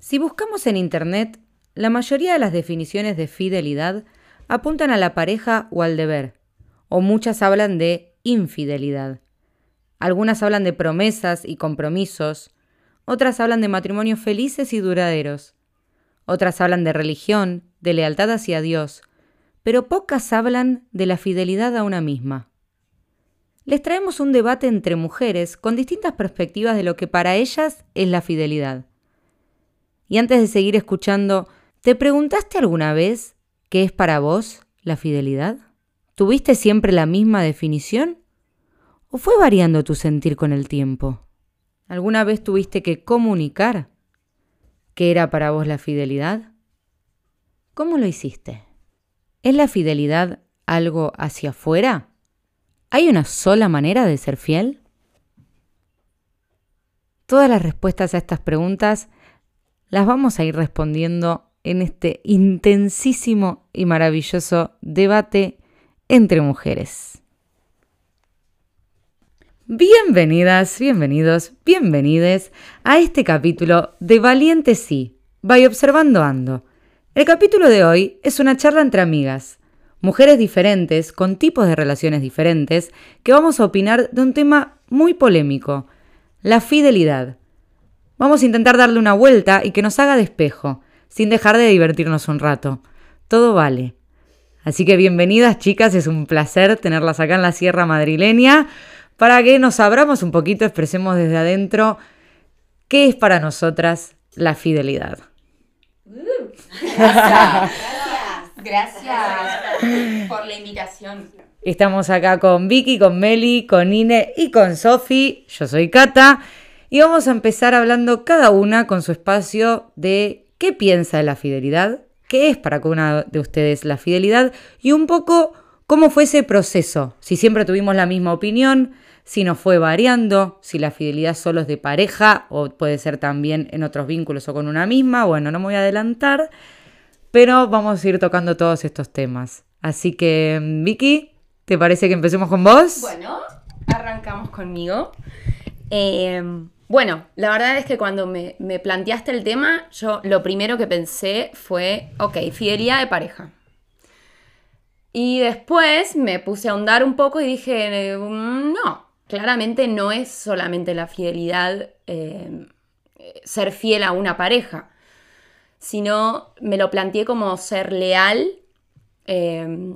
Si buscamos en Internet, la mayoría de las definiciones de fidelidad apuntan a la pareja o al deber, o muchas hablan de infidelidad. Algunas hablan de promesas y compromisos, otras hablan de matrimonios felices y duraderos, otras hablan de religión, de lealtad hacia Dios, pero pocas hablan de la fidelidad a una misma. Les traemos un debate entre mujeres con distintas perspectivas de lo que para ellas es la fidelidad. Y antes de seguir escuchando, ¿te preguntaste alguna vez qué es para vos la fidelidad? ¿Tuviste siempre la misma definición? ¿O fue variando tu sentir con el tiempo? ¿Alguna vez tuviste que comunicar qué era para vos la fidelidad? ¿Cómo lo hiciste? ¿Es la fidelidad algo hacia afuera? ¿Hay una sola manera de ser fiel? Todas las respuestas a estas preguntas las vamos a ir respondiendo en este intensísimo y maravilloso debate entre mujeres. Bienvenidas, bienvenidos, bienvenides a este capítulo de Valiente Sí, vaya Observando Ando. El capítulo de hoy es una charla entre amigas, mujeres diferentes, con tipos de relaciones diferentes, que vamos a opinar de un tema muy polémico, la fidelidad. Vamos a intentar darle una vuelta y que nos haga despejo, sin dejar de divertirnos un rato. Todo vale. Así que bienvenidas chicas, es un placer tenerlas acá en la Sierra Madrileña para que nos abramos un poquito, expresemos desde adentro qué es para nosotras la fidelidad. gracias, gracias, por la invitación. Estamos acá con Vicky, con Meli, con Ine y con Sofi. Yo soy Cata y vamos a empezar hablando cada una con su espacio de qué piensa de la fidelidad, qué es para cada una de ustedes la fidelidad y un poco cómo fue ese proceso, si siempre tuvimos la misma opinión, si nos fue variando, si la fidelidad solo es de pareja o puede ser también en otros vínculos o con una misma. Bueno, no me voy a adelantar, pero vamos a ir tocando todos estos temas. Así que, Vicky, ¿te parece que empecemos con vos? Bueno, arrancamos conmigo. Eh, bueno, la verdad es que cuando me, planteaste el tema, yo lo primero que pensé fue, ok, fidelidad de pareja. Y después me puse a ahondar un poco y dije, mm, no, claramente no es solamente la fidelidad, eh, ser fiel a una pareja, sino me lo planteé como ser leal eh,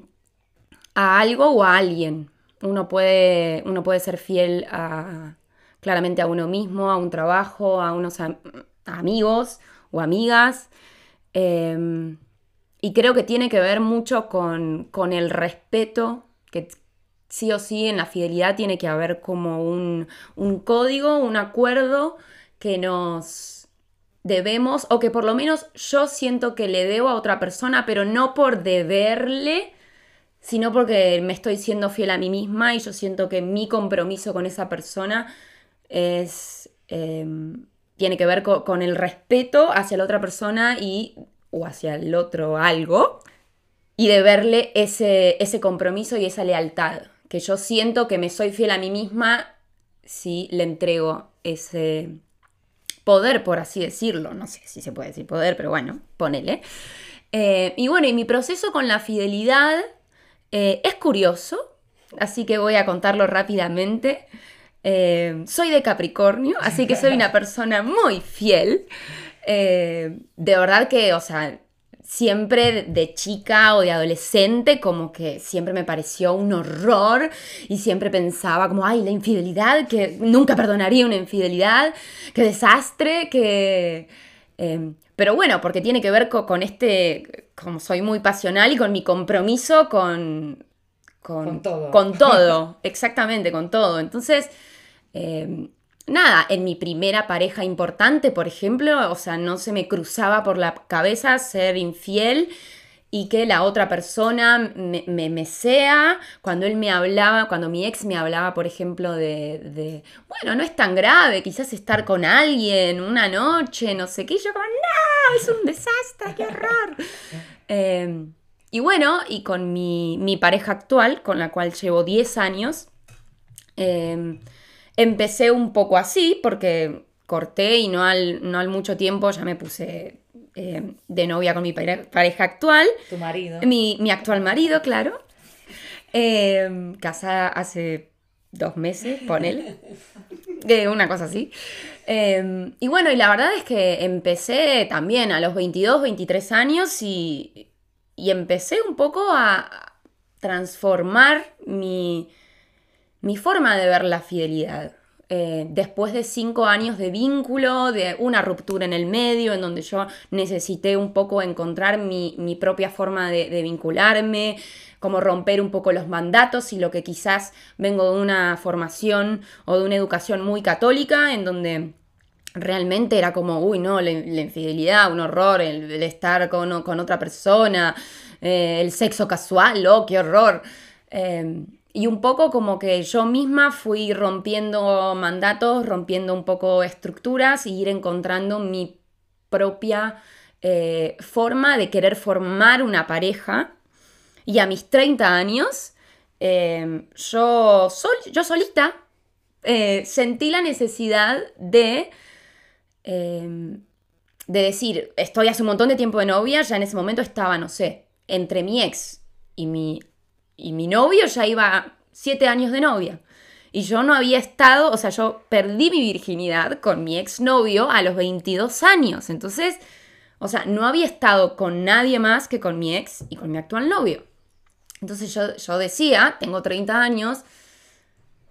a algo o a alguien. Uno puede, uno puede ser fiel a, claramente a uno mismo, a un trabajo, a unos amigos o amigas. Eh, y creo que tiene que ver mucho con, con el respeto que, sí o sí en la fidelidad tiene que haber como un, código, un acuerdo que nos debemos, o que por lo menos yo siento que le debo a otra persona, pero no por deberle, sino porque me estoy siendo fiel a mí misma y yo siento que mi compromiso con esa persona es, em, tiene que ver con, el respeto hacia la otra persona y, o hacia el otro algo, y deberle ese, ese compromiso y esa lealtad que yo siento que me soy fiel a mí misma si le entrego ese poder, por así decirlo. No sé si se puede decir poder, pero bueno, ponele. Eh, y bueno, y mi proceso con la fidelidad eh, es curioso, así que voy a contarlo rápidamente. Eh, soy de Capricornio, así que soy una persona muy fiel. de verdad que, o sea, siempre de chica o de adolescente como que siempre me pareció un horror y siempre pensaba como, ay, la infidelidad, que nunca perdonaría una infidelidad, qué desastre, que... Em, pero bueno, porque tiene que ver con, este, como soy muy pasional y con mi compromiso con... Con, todo. Con todo, exactamente, con todo. Entonces... Em, nada, en mi primera pareja importante, por ejemplo, o sea, no se me cruzaba por la cabeza ser infiel y que la otra persona me, me, sea, cuando él me hablaba, cuando mi ex me hablaba, por ejemplo, de, bueno, no es tan grave, quizás estar con alguien una noche, no sé qué, yo como, no, es un desastre, qué horror. Em, y bueno, y con mi, mi, pareja actual, con la cual llevo 10 años, eh, Empecé un poco así porque corté y no al, no al mucho tiempo ya me puse eh, de novia con mi pareja actual. Tu marido. Mi, mi actual marido, claro. Eh, casada hace dos meses, ponele. Eh, una cosa así. Eh, y bueno, y la verdad es que empecé también a los 22, 23 años y, y empecé un poco a transformar mi, mi forma de ver la fidelidad. Eh, después de cinco años de vínculo, de una ruptura en el medio, en donde yo necesité un poco encontrar mi, mi propia forma de, vincularme, como romper un poco los mandatos y lo que quizás vengo de una formación o de una educación muy católica, en donde realmente era como, uy, no, la, infidelidad, un horror, el, estar con, con, otra persona, eh, el sexo casual, oh, qué horror. Eh, y un poco como que yo misma fui rompiendo mandatos, rompiendo un poco estructuras y ir encontrando mi propia eh, forma de querer formar una pareja. Y a mis 30 años, eh, yo, sol, yo solita eh, sentí la necesidad de, de decir, estoy hace un montón de tiempo de novia, ya en ese momento estaba, no sé, entre mi ex y mi y mi novio ya iba siete años de novia. Y yo no había estado, o sea, yo perdí mi virginidad con mi exnovio a los 22 años. Entonces, o sea, no había estado con nadie más que con mi ex y con mi actual novio. Entonces yo, yo decía, tengo 30 años,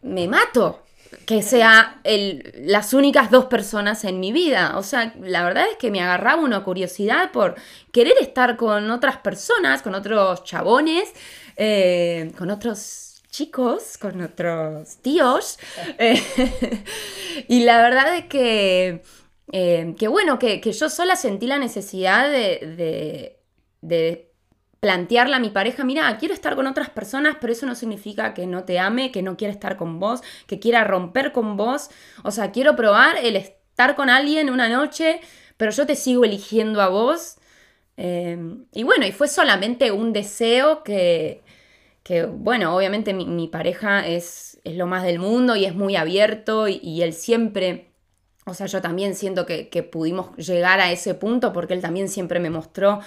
me mato que sea el, las únicas dos personas en mi vida. O sea, la verdad es que me agarraba una curiosidad por querer estar con otras personas, con otros chabones, eh, con otros chicos, con otros tíos. Eh, y la verdad es que, eh, que bueno, que, que, yo sola sentí la necesidad de, de, de plantearle a mi pareja, mira, quiero estar con otras personas, pero eso no significa que no te ame, que no quiera estar con vos, que quiera romper con vos. O sea, quiero probar el estar con alguien una noche, pero yo te sigo eligiendo a vos. Eh, y bueno, y fue solamente un deseo que, que bueno, obviamente mi, mi pareja es, es, lo más del mundo y es muy abierto y, y él siempre... O sea, yo también siento que, que, pudimos llegar a ese punto porque él también siempre me mostró,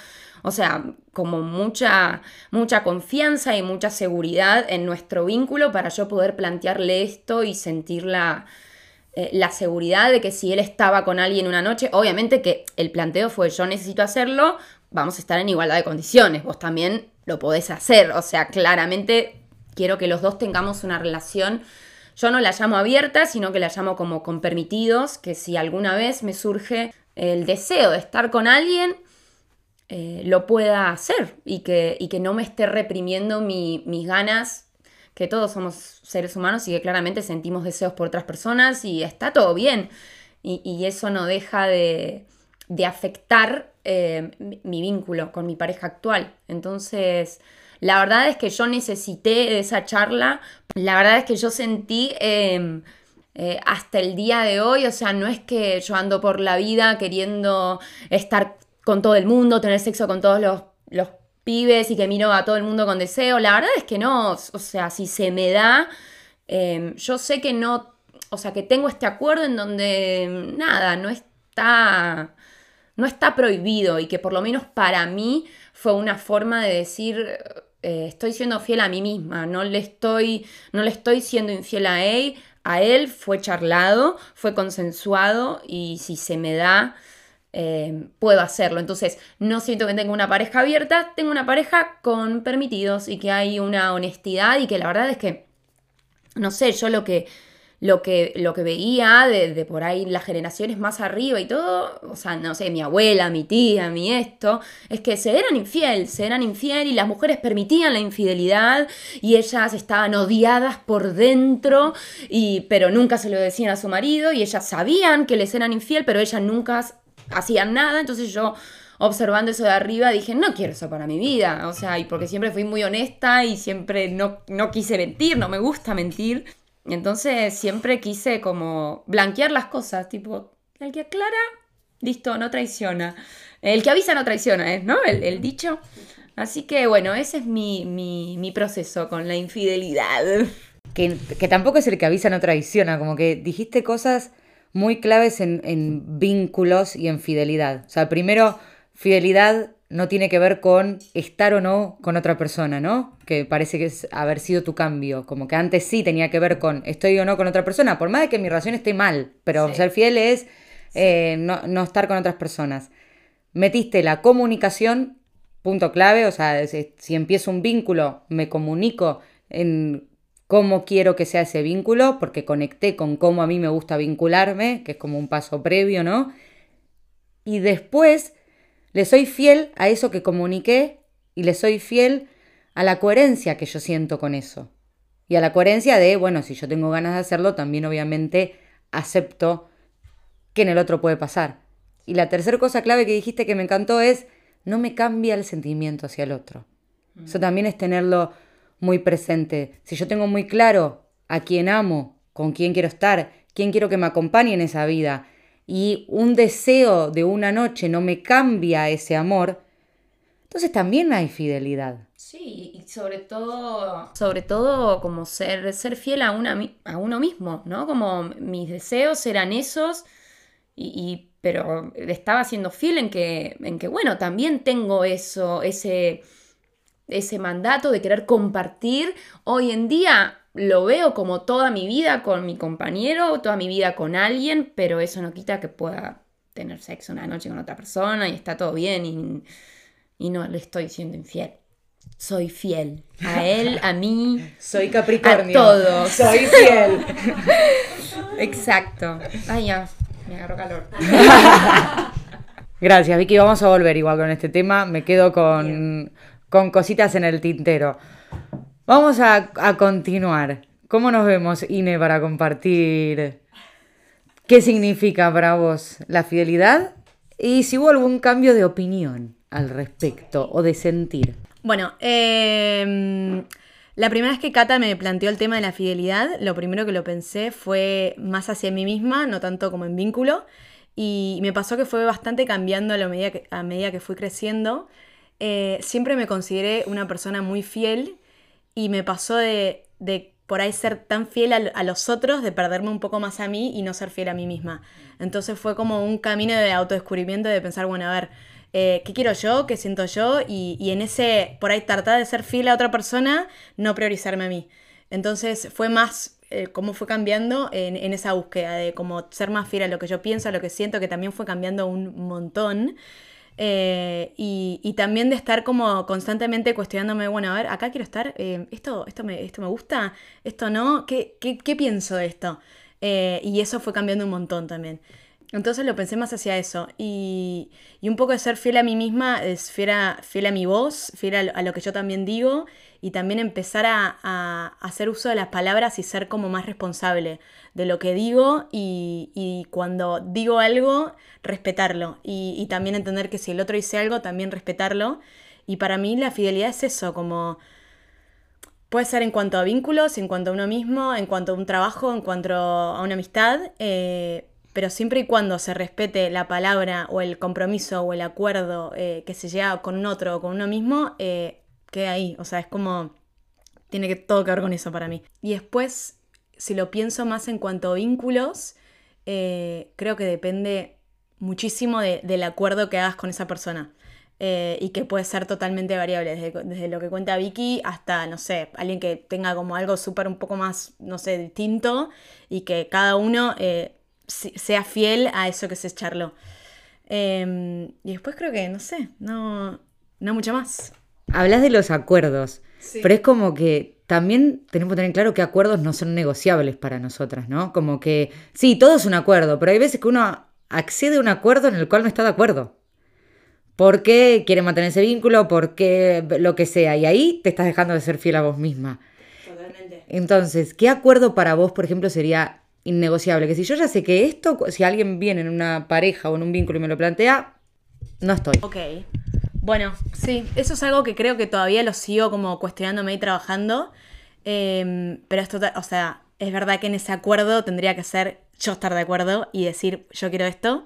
o sea, como mucha, mucha confianza y mucha seguridad en nuestro vínculo para yo poder plantearle esto y sentir la, eh, la seguridad de que si él estaba con alguien una noche, obviamente que el planteo fue yo necesito hacerlo, vamos a estar en igualdad de condiciones, vos también lo podés hacer, o sea, claramente quiero que los dos tengamos una relación yo no la llamo abierta, sino que la llamo como con permitidos, que si alguna vez me surge el deseo de estar con alguien, eh, lo pueda hacer y que, y que, no me esté reprimiendo mi, mis ganas, que todos somos seres humanos y que claramente sentimos deseos por otras personas y está todo bien. Y, y eso no deja de, de afectar eh, mi vínculo con mi pareja actual. Entonces, la verdad es que yo necesité esa charla, la verdad es que yo sentí eh, eh, hasta el día de hoy, o sea, no es que yo ando por la vida queriendo estar con todo el mundo, tener sexo con todos los, los pibes y que miro a todo el mundo con deseo, la verdad es que no, o sea, si se me da, eh, yo sé que no, o sea, que tengo este acuerdo en donde nada, no está no está prohibido y que por lo menos para mí fue una forma de decir eh, estoy siendo fiel a mí misma, no le estoy, no le estoy siendo infiel a él, a él fue charlado, fue consensuado y si se me da, eh, puedo hacerlo. Entonces, no siento que tenga una pareja abierta, tengo una pareja con permitidos y que hay una honestidad y que la verdad es que, no sé, yo lo que lo que, lo que veía de, por ahí las generaciones más arriba y todo, o sea, no sé, mi abuela, mi tía, mi esto, es que se eran infiel, se eran infiel y las mujeres permitían la infidelidad y ellas estaban odiadas por dentro, y, pero nunca se lo decían a su marido y ellas sabían que les eran infiel, pero ellas nunca hacían nada, entonces yo observando eso de arriba dije, no quiero eso para mi vida, o sea, y porque siempre fui muy honesta y siempre no, no quise mentir, no me gusta mentir. Entonces siempre quise como blanquear las cosas, tipo, el que aclara, listo, no traiciona. El que avisa no traiciona, ¿eh? ¿no? El, dicho. Así que bueno, ese es mi, mi, mi proceso con la infidelidad. Que, que, tampoco es el que avisa no traiciona, como que dijiste cosas muy claves en, en vínculos y en fidelidad. O sea, primero, fidelidad no tiene que ver con estar o no con otra persona, ¿no? Que parece que es haber sido tu cambio. Como que antes sí tenía que ver con estoy o no con otra persona, por más de que mi relación esté mal, pero ser fiel es eh, no, estar con otras personas. Metiste la comunicación, punto clave, o sea, si empiezo un vínculo, me comunico en cómo quiero que sea ese vínculo, porque conecté con cómo a mí me gusta vincularme, que es como un paso previo, ¿no? Y después le soy fiel a eso que comuniqué y le soy fiel a la coherencia que yo siento con eso. Y a la coherencia de, bueno, si yo tengo ganas de hacerlo, también obviamente acepto que en el otro puede pasar. Y la tercera cosa clave que dijiste que me encantó es, no me cambia el sentimiento hacia el otro. Eso también es tenerlo muy presente. Si yo tengo muy claro a quién amo, con quién quiero estar, quién quiero que me acompañe en esa vida, y un deseo de una noche no me cambia ese amor, entonces también hay fidelidad. Sí, y sobre todo, sobre todo como ser, ser fiel a, una, a uno mismo, ¿no? Como mis deseos eran esos, y, pero estaba siendo fiel en que, en que, bueno, también tengo eso, ese, ese mandato de querer compartir. Hoy en día lo veo como toda mi vida con mi compañero, toda mi vida con alguien, pero eso no quita que pueda tener sexo una noche con otra persona y está todo bien y, no le estoy siendo infiel. Soy fiel a él, a mí. Soy Capricornio. A todos. Soy fiel. Exacto. Ay, ya, me agarró calor. Gracias, Vicky. Vamos a volver igual con este tema. Me quedo con, con cositas en el tintero. Vamos a, continuar. ¿Cómo nos vemos, Ine, para compartir qué significa para vos la fidelidad y si hubo algún cambio de opinión al respecto o de sentir? Bueno, em, la primera vez que Cata me planteó el tema de la fidelidad, lo primero que lo pensé fue más hacia mí misma, no tanto como en vínculo. Y me pasó que fue bastante cambiando a, medida, que, a medida que fui creciendo. Eh, siempre me consideré una persona muy fiel y me pasó de, por ahí ser tan fiel a, los otros, de perderme un poco más a mí y no ser fiel a mí misma. Entonces fue como un camino de autodescubrimiento de pensar, bueno, a ver, eh, ¿qué quiero yo? ¿Qué siento yo? Y, en ese, por ahí tratar de ser fiel a otra persona, no priorizarme a mí. Entonces fue más eh, cómo fue cambiando en, en, esa búsqueda de como ser más fiel a lo que yo pienso, a lo que siento, que también fue cambiando un montón. Eh, y, también de estar como constantemente cuestionándome, bueno, a ver, acá quiero estar, eh, esto, esto, me, esto me gusta, esto no, ¿qué, qué, pienso de esto? Eh, y eso fue cambiando un montón también. Entonces lo pensé más hacia eso. Y, un poco de ser fiel a mí misma es fiel a, fiel a mi voz, fiel a, lo que yo también digo y también empezar a, hacer uso de las palabras y ser como más responsable de lo que digo y, cuando digo algo, respetarlo y, también entender que si el otro dice algo, también respetarlo. Y para mí la fidelidad es eso, como puede ser en cuanto a vínculos, en cuanto a uno mismo, en cuanto a un trabajo, en cuanto a una amistad. Eh, pero siempre y cuando se respete la palabra o el compromiso o el acuerdo eh, que se llega con un otro o con uno mismo, eh, queda ahí. O sea, es como. Tiene que todo que ver con eso para mí. Y después, si lo pienso más en cuanto a vínculos, eh, creo que depende muchísimo del acuerdo que hagas con esa persona. y que puede ser totalmente variable, desde, desde, lo que cuenta Vicky hasta, no sé, alguien que tenga como algo súper un poco más, no sé, distinto y que cada uno sea fiel a eso que se charló. Em, y después creo que, no sé, no, no mucho más. Hablas de los acuerdos, pero es como que también tenemos que tener claro que acuerdos no son negociables para nosotras, ¿no? Como que, sí, todo es un acuerdo, pero hay veces que uno accede a un acuerdo en el cual no está de acuerdo. Porque quiere mantener ese vínculo, porque lo que sea. Y ahí te estás dejando de ser fiel a vos misma. Totalmente. Entonces, ¿qué acuerdo para vos, por ejemplo, sería innegociable. Que si yo ya sé que esto, si alguien viene en una pareja o en un vínculo y me lo plantea, no estoy. Ok. Bueno, sí, eso es algo que creo que todavía lo sigo como cuestionándome y trabajando. Em, pero esto, o sea, es verdad que en ese acuerdo tendría que ser yo estar de acuerdo y decir yo quiero esto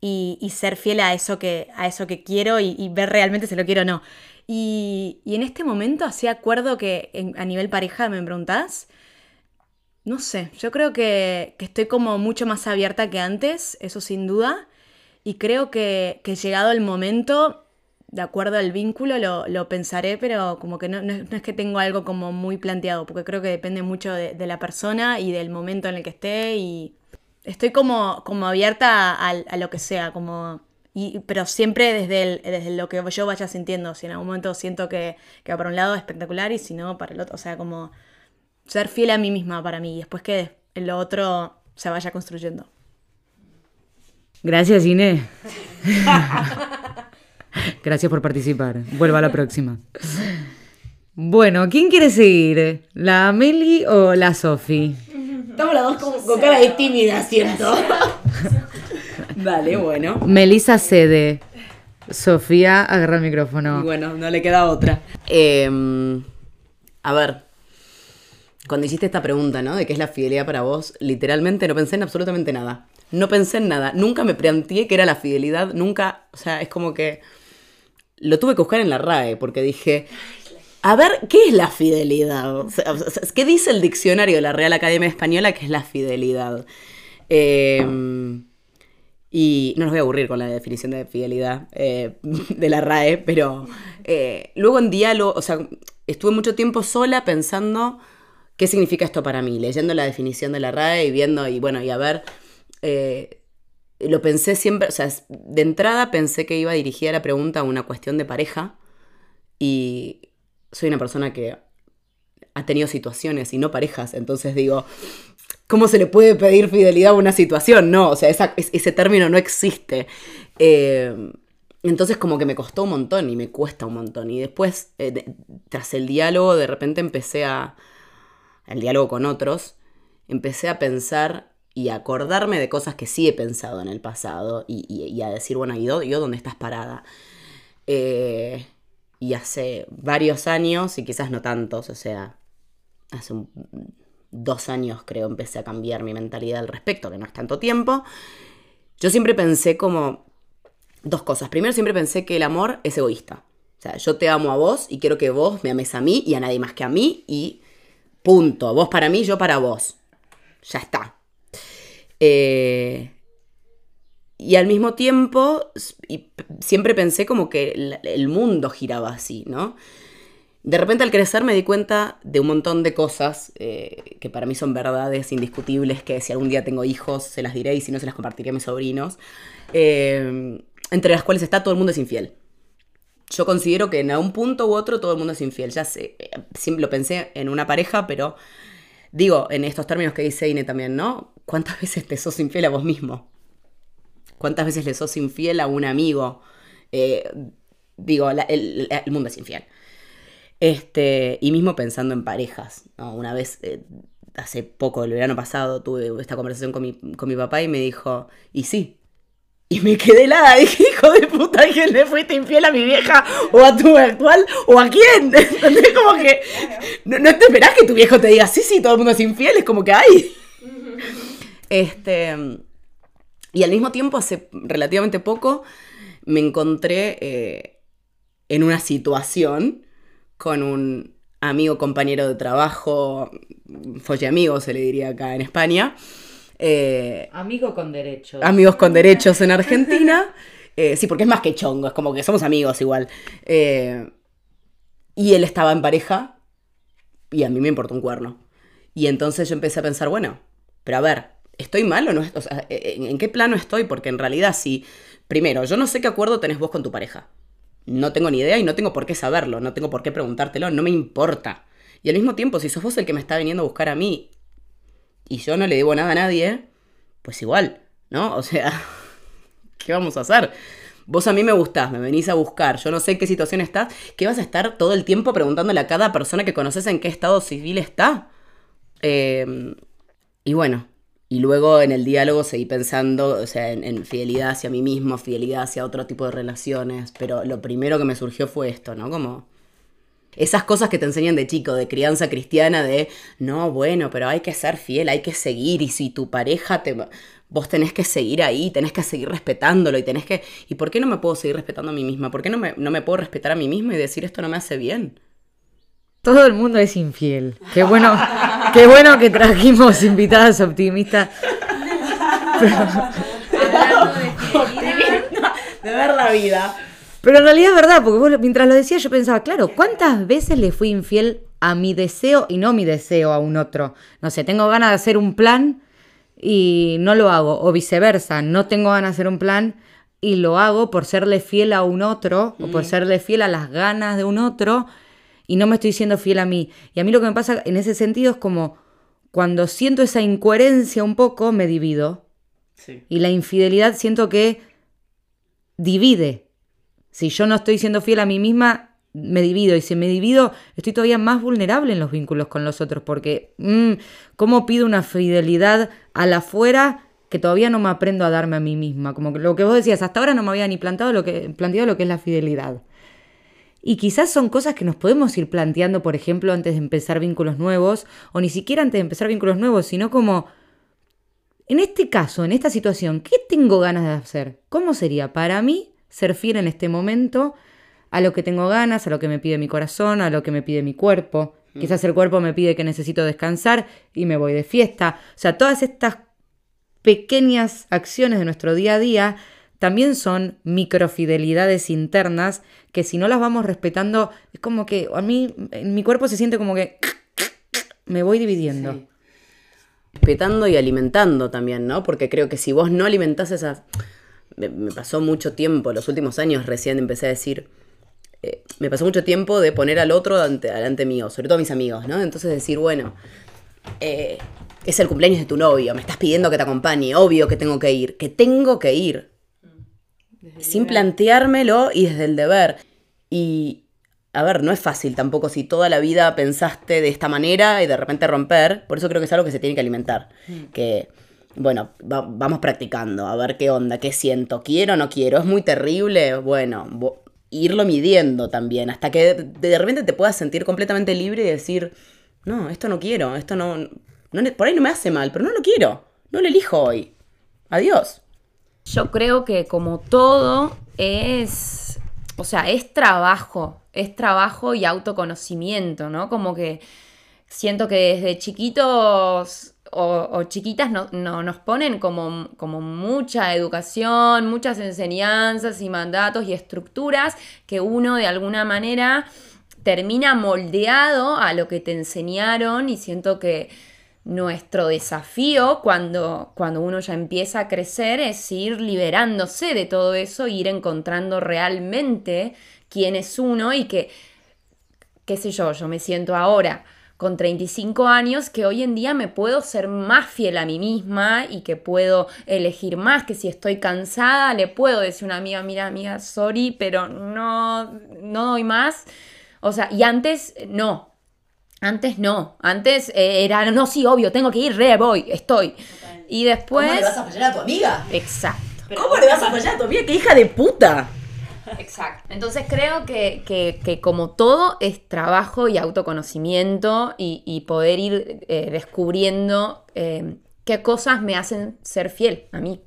y, ser fiel a eso que, a eso que quiero y, ver realmente si lo quiero o no. Y, en este momento, así acuerdo que a nivel pareja me preguntás, no sé, yo creo que, que estoy como mucho más abierta que antes, eso sin duda. Y creo que, que llegado el momento, de acuerdo al vínculo, lo, lo pensaré, pero como que no, no, es, no, es, que tengo algo como muy planteado, porque creo que depende mucho de, de, la persona y del momento en el que esté. Y estoy como, como abierta a, a lo que sea, como y, pero siempre desde, el, desde lo que yo vaya sintiendo. Si en algún momento siento que, que para un lado es espectacular y si no, para el otro. O sea, como ser fiel a mí misma para mí y después que lo otro se vaya construyendo. Gracias, Inés. Gracias por participar. Vuelva a la próxima. Bueno, ¿quién quiere seguir? ¿La Meli o la Sofi? Estamos las dos con, con cara de tímida, siento. Vale, bueno. Melissa cede. Sofía agarra el micrófono. Y bueno, no le queda otra. Eh, a ver, cuando hiciste esta pregunta, ¿no? De qué es la fidelidad para vos, literalmente no pensé en absolutamente nada. No pensé en nada. Nunca me planteé qué era la fidelidad. Nunca, o sea, es como que lo tuve que buscar en la RAE porque dije, a ver, ¿qué es la fidelidad? O sea, ¿Qué dice el diccionario de la Real Academia Española que es la fidelidad? Eh, y no los voy a aburrir con la definición de fidelidad eh, de la RAE, pero eh, luego en diálogo, o sea, estuve mucho tiempo sola pensando qué significa esto para mí, leyendo la definición de la RAE y viendo, y bueno, y a ver, eh, lo pensé siempre, o sea, de entrada pensé que iba a dirigir la pregunta a una cuestión de pareja y soy una persona que ha tenido situaciones y no parejas, entonces digo, ¿Cómo se le puede pedir fidelidad a una situación? No, o sea, ese término no existe. Eh, entonces como que me costó un montón y me cuesta un montón. Y después, eh, tras el diálogo, de repente empecé a... el diálogo con otros, empecé a pensar y acordarme de cosas que sí he pensado en el pasado y, y, a decir, bueno, ¿y yo, dónde estás parada? Eh, y hace varios años, y quizás no tantos, o sea, hace dos años creo empecé a cambiar mi mentalidad al respecto, que no es tanto tiempo, yo siempre pensé como dos cosas. Primero siempre pensé que el amor es egoísta. O sea, yo te amo a vos y quiero que vos me ames a mí y a nadie más que a mí y punto. Vos para mí, yo para vos. Ya está. Eh, y al mismo tiempo, siempre pensé como que el mundo giraba así, ¿no? De repente al crecer me di cuenta de un montón de cosas eh, que para mí son verdades indiscutibles, que si algún día tengo hijos se las diré y si no se las compartiré a mis sobrinos, eh, entre las cuales está todo el mundo es infiel. Yo considero que en un punto u otro todo el mundo es infiel. Ya sé, lo pensé en una pareja, pero digo, en estos términos que dice Ine también, ¿no? ¿Cuántas veces te sos infiel a vos mismo? ¿Cuántas veces le sos infiel a un amigo? Eh, digo, la, el, mundo es infiel. Este, y mismo pensando en parejas. ¿no? Una vez, eh, hace poco, el verano pasado, tuve esta conversación con mi, con mi papá y me dijo, y sí. Y me quedé helada, dije, hijo de puta, ¿a quién le fuiste infiel a mi vieja? ¿O a tu actual? ¿O a quién? Entonces, como que, no, no, te esperás que tu viejo te diga, sí, sí, todo el mundo es infiel, es como que hay. Este, y al mismo tiempo, hace relativamente poco, me encontré eh, en una situación con un amigo, compañero de trabajo, folle amigo se le diría acá en España. Eh, amigo con derechos. Amigos con derechos en Argentina. Eh, sí, porque es más que chongo, es como que somos amigos igual. Y él estaba en pareja y a mí me importó un cuerno. Y entonces yo empecé a pensar, bueno, pero a ver, ¿estoy mal o no? O sea, ¿en qué plano estoy? Porque en realidad sí, primero, yo no sé qué acuerdo tenés vos con tu pareja. No tengo ni idea y no tengo por qué saberlo, no tengo por qué preguntártelo, no me importa. Y al mismo tiempo, si sos vos el que me está viniendo a buscar a mí y yo no le debo nada a nadie, pues igual, ¿no? O sea, ¿qué vamos a hacer? Vos a mí me gustás, me venís a buscar, yo no sé en qué situación estás, ¿qué vas a estar todo el tiempo preguntándole a cada persona que conoces en qué estado civil está? Eh, y bueno, y luego en el diálogo seguí pensando, o sea, en, fidelidad hacia mí mismo, fidelidad hacia otro tipo de relaciones, pero lo primero que me surgió fue esto, ¿no? Como esas cosas que te enseñan de chico, de crianza cristiana, de, no, bueno, pero hay que ser fiel, hay que seguir, y si tu pareja te... Vos tenés que seguir ahí, tenés que seguir respetándolo y tenés que... ¿Y por qué no me puedo seguir respetando a mí misma? ¿Por qué no me, no me puedo respetar a mí misma y decir esto no me hace bien? Todo el mundo es infiel. Qué bueno, qué bueno que trajimos invitadas optimistas. de ver la vida. Pero en realidad es verdad, porque vos mientras lo decías yo pensaba, claro, ¿cuántas veces le fui infiel a mi deseo y no mi deseo a un otro? No sé, tengo ganas de hacer un plan y no lo hago, o viceversa, no tengo ganas de hacer un plan y lo hago por serle fiel a un otro o por serle fiel a las ganas de un otro y no me estoy siendo fiel a mí. Y a mí lo que me pasa en ese sentido es como cuando siento esa incoherencia un poco, me divido. Y la infidelidad siento que divide. Si yo no estoy siendo fiel a mí misma, me divido. Y si me divido, estoy todavía más vulnerable en los vínculos con los otros. Porque, mm, ¿cómo pido una fidelidad a la afuera que todavía no me aprendo a darme a mí misma? Como que lo que vos decías, hasta ahora no me había ni plantado lo que, planteado lo que es la fidelidad. Y quizás son cosas que nos podemos ir planteando, por ejemplo, antes de empezar vínculos nuevos, o ni siquiera antes de empezar vínculos nuevos, sino como, en este caso, en esta situación, ¿qué tengo ganas de hacer? ¿Cómo sería para mí ser fiel en este momento a lo que tengo ganas, a lo que me pide mi corazón, a lo que me pide mi cuerpo? Mm. Quizás el cuerpo me pide que necesito descansar y me voy de fiesta. O sea, todas estas pequeñas acciones de nuestro día a día también son microfidelidades internas que si no las vamos respetando, es como que a mí, en mi cuerpo se siente como que me voy dividiendo. Respetando y alimentando también, ¿no? Porque creo que si vos no alimentás esas... Me, pasó mucho tiempo, los últimos años recién empecé a decir, eh, me pasó mucho tiempo de poner al otro delante, mío, sobre todo a mis amigos, ¿no? Entonces decir, bueno, eh, es el cumpleaños de tu novio, me estás pidiendo que te acompañe, obvio que tengo que ir, que tengo que ir, sin planteármelo y desde el deber. Y, a ver, no es fácil tampoco si toda la vida pensaste de esta manera y de repente romper. Por eso creo que es algo que se tiene que alimentar. Mm. Que, bueno, vamos practicando, a ver qué onda, qué siento, quiero o no quiero, es muy terrible. Bueno, irlo midiendo también, hasta que de repente te puedas sentir completamente libre y decir, no, esto no quiero, esto no, no por ahí no me hace mal, pero no lo quiero, no lo elijo hoy. Adiós. Yo creo que como todo es, o sea, es trabajo, es trabajo y autoconocimiento, ¿no? Como que siento que desde chiquitos o, chiquitas no, nos ponen como, como mucha educación, muchas enseñanzas y mandatos y estructuras que uno de alguna manera termina moldeado a lo que te enseñaron y siento que nuestro desafío cuando, cuando uno ya empieza a crecer es ir liberándose de todo eso, ir encontrando realmente quién es uno y que, qué sé yo, yo me siento ahora con 35 años que hoy en día me puedo ser más fiel a mí misma y que puedo elegir más, que si estoy cansada le puedo decir a una amiga, mira amiga, sorry, pero no, no doy más. O sea, y antes no, antes no, antes eh, era, no, sí, obvio, tengo que ir, re, voy, estoy. Y después... ¿Cómo le vas a fallar a tu amiga? Exacto. ¿Cómo le vas a fallar a tu amiga? ¡Qué hija de puta! Exacto. Entonces creo que, como todo es trabajo y autoconocimiento y, poder ir eh, descubriendo eh, qué cosas me hacen ser fiel a mí.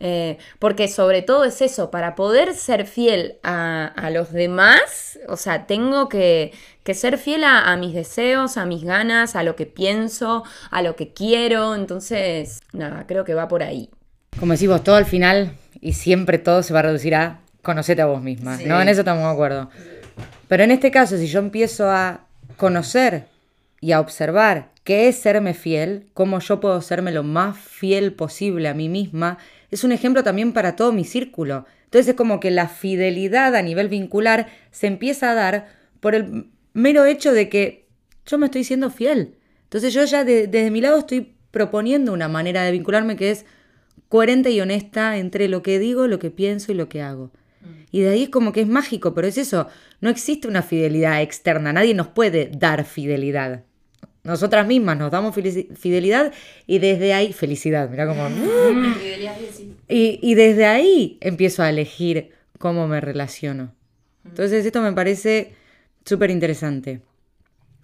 Eh, porque sobre todo es eso, para poder ser fiel a, los demás, o sea, tengo que, ser fiel a, mis deseos, a mis ganas, a lo que pienso, a lo que quiero. Entonces, nada, creo que va por ahí. Como decimos, todo al final y siempre todo se va a reducir a conocerte a vos misma, ¿no? En eso estamos de acuerdo. Pero en este caso, si yo empiezo a conocer y a observar qué es serme fiel, cómo yo puedo serme lo más fiel posible a mí misma, es un ejemplo también para todo mi círculo. Entonces es como que la fidelidad a nivel vincular se empieza a dar por el mero hecho de que yo me estoy siendo fiel. Entonces yo ya desde mi lado estoy proponiendo una manera de vincularme que es coherente y honesta entre lo que digo, lo que pienso y lo que hago. Y de ahí es como que es mágico, pero es eso, no existe una fidelidad externa, nadie nos puede dar fidelidad. Nosotras mismas nos damos fidelidad y desde ahí, felicidad, mira como... Mm. Y, y desde ahí empiezo a elegir cómo me relaciono. Entonces esto me parece súper interesante.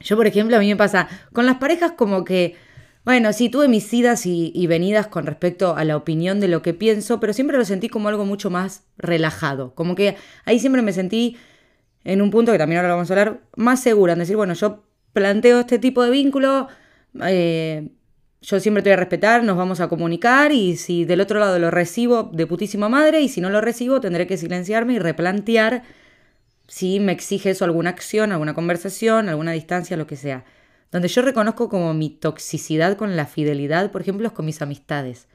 Yo, por ejemplo, a mí me pasa con las parejas como que, bueno, sí, tuve mis idas y, y, venidas con respecto a la opinión de lo que pienso, pero siempre lo sentí como algo mucho más relajado. Como que ahí siempre me sentí en un punto que también ahora lo vamos a hablar, más segura, en decir, bueno, yo planteo este tipo de vínculo, eh, yo siempre te voy a respetar, nos vamos a comunicar y si del otro lado lo recibo de putísima madre y si no lo recibo tendré que silenciarme y replantear si me exige eso alguna acción, alguna conversación, alguna distancia, lo que sea. Donde yo reconozco como mi toxicidad con la fidelidad, por ejemplo, es con mis amistades.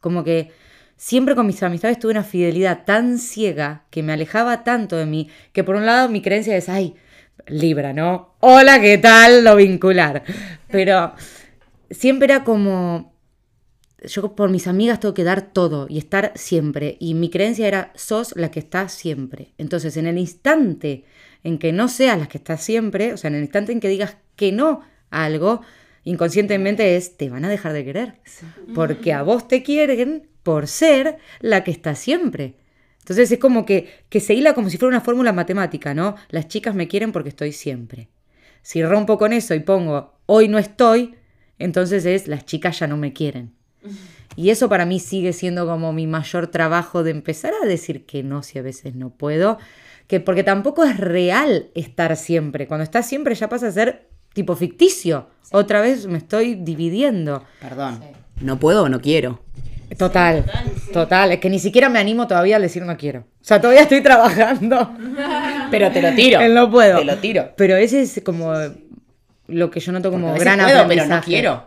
Como que siempre con mis amistades tuve una fidelidad tan ciega que me alejaba tanto de mí, que por un lado mi creencia es, ay, Libra, ¿no? Hola, ¿qué tal? Lo vincular. Pero siempre era como, yo por mis amigas tengo que dar todo y estar siempre. Y mi creencia era, sos la que está siempre. Entonces, en el instante en que no seas la que está siempre, o sea, en el instante en que digas que no a algo, inconscientemente es, te van a dejar de querer. Porque a vos te quieren por ser la que está siempre. Entonces es como que, que se hila como si fuera una fórmula matemática, ¿no? Las chicas me quieren porque estoy siempre. Si rompo con eso y pongo hoy no estoy, entonces es las chicas ya no me quieren. Y eso para mí sigue siendo como mi mayor trabajo de empezar a decir que no si a veces no puedo, que porque tampoco es real estar siempre. Cuando estás siempre ya pasa a ser tipo ficticio. Otra vez me estoy dividiendo. Perdón. No puedo o no quiero. Total, total. Es que ni siquiera me animo todavía a decir no quiero. O sea, todavía estoy trabajando. Pero te lo tiro. Él no puedo. Te lo tiro. Pero ese es como lo que yo noto como Porque a veces gran puedo, pero no quiero.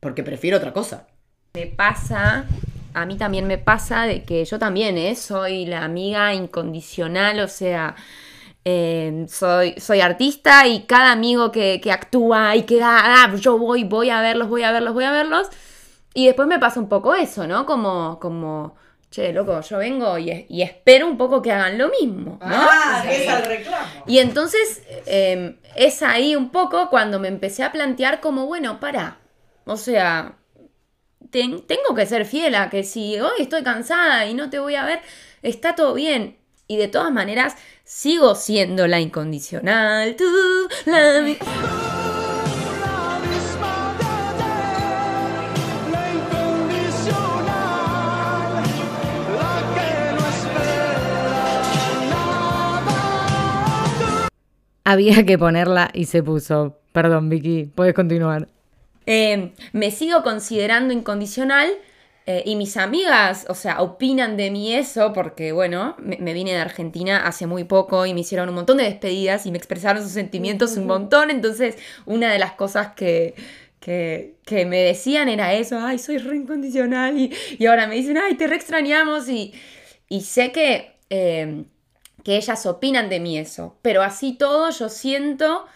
Porque prefiero otra cosa. Me pasa, a mí también me pasa de que yo también, ¿eh? Soy la amiga incondicional, o sea, eh, soy, soy artista y cada amigo que, que actúa y que ah, ah, yo voy, voy a verlos, voy a verlos, voy a verlos. Y después me pasa un poco eso, ¿no? Como, como, che, loco, yo vengo y, y espero un poco que hagan lo mismo, ¿no? reclamo. Y entonces eh, es ahí un poco cuando me empecé a plantear como, bueno, para, o sea, ten- tengo que ser fiel a que si hoy estoy cansada y no te voy a ver, está todo bien. Y de todas maneras, sigo siendo la incondicional. Tú, La Había que ponerla y se puso. Perdón, Vicky, puedes continuar. Eh, me sigo considerando incondicional eh, y mis amigas, o sea, opinan de mí eso porque, bueno, me, me vine de Argentina hace muy poco y me hicieron un montón de despedidas y me expresaron sus sentimientos un montón. Entonces, una de las cosas que, que, que me decían era eso, ay, soy re incondicional y, y ahora me dicen, ay, te re extrañamos y, y sé que... eh, que ellas opinan de mí eso, pero así todo yo siento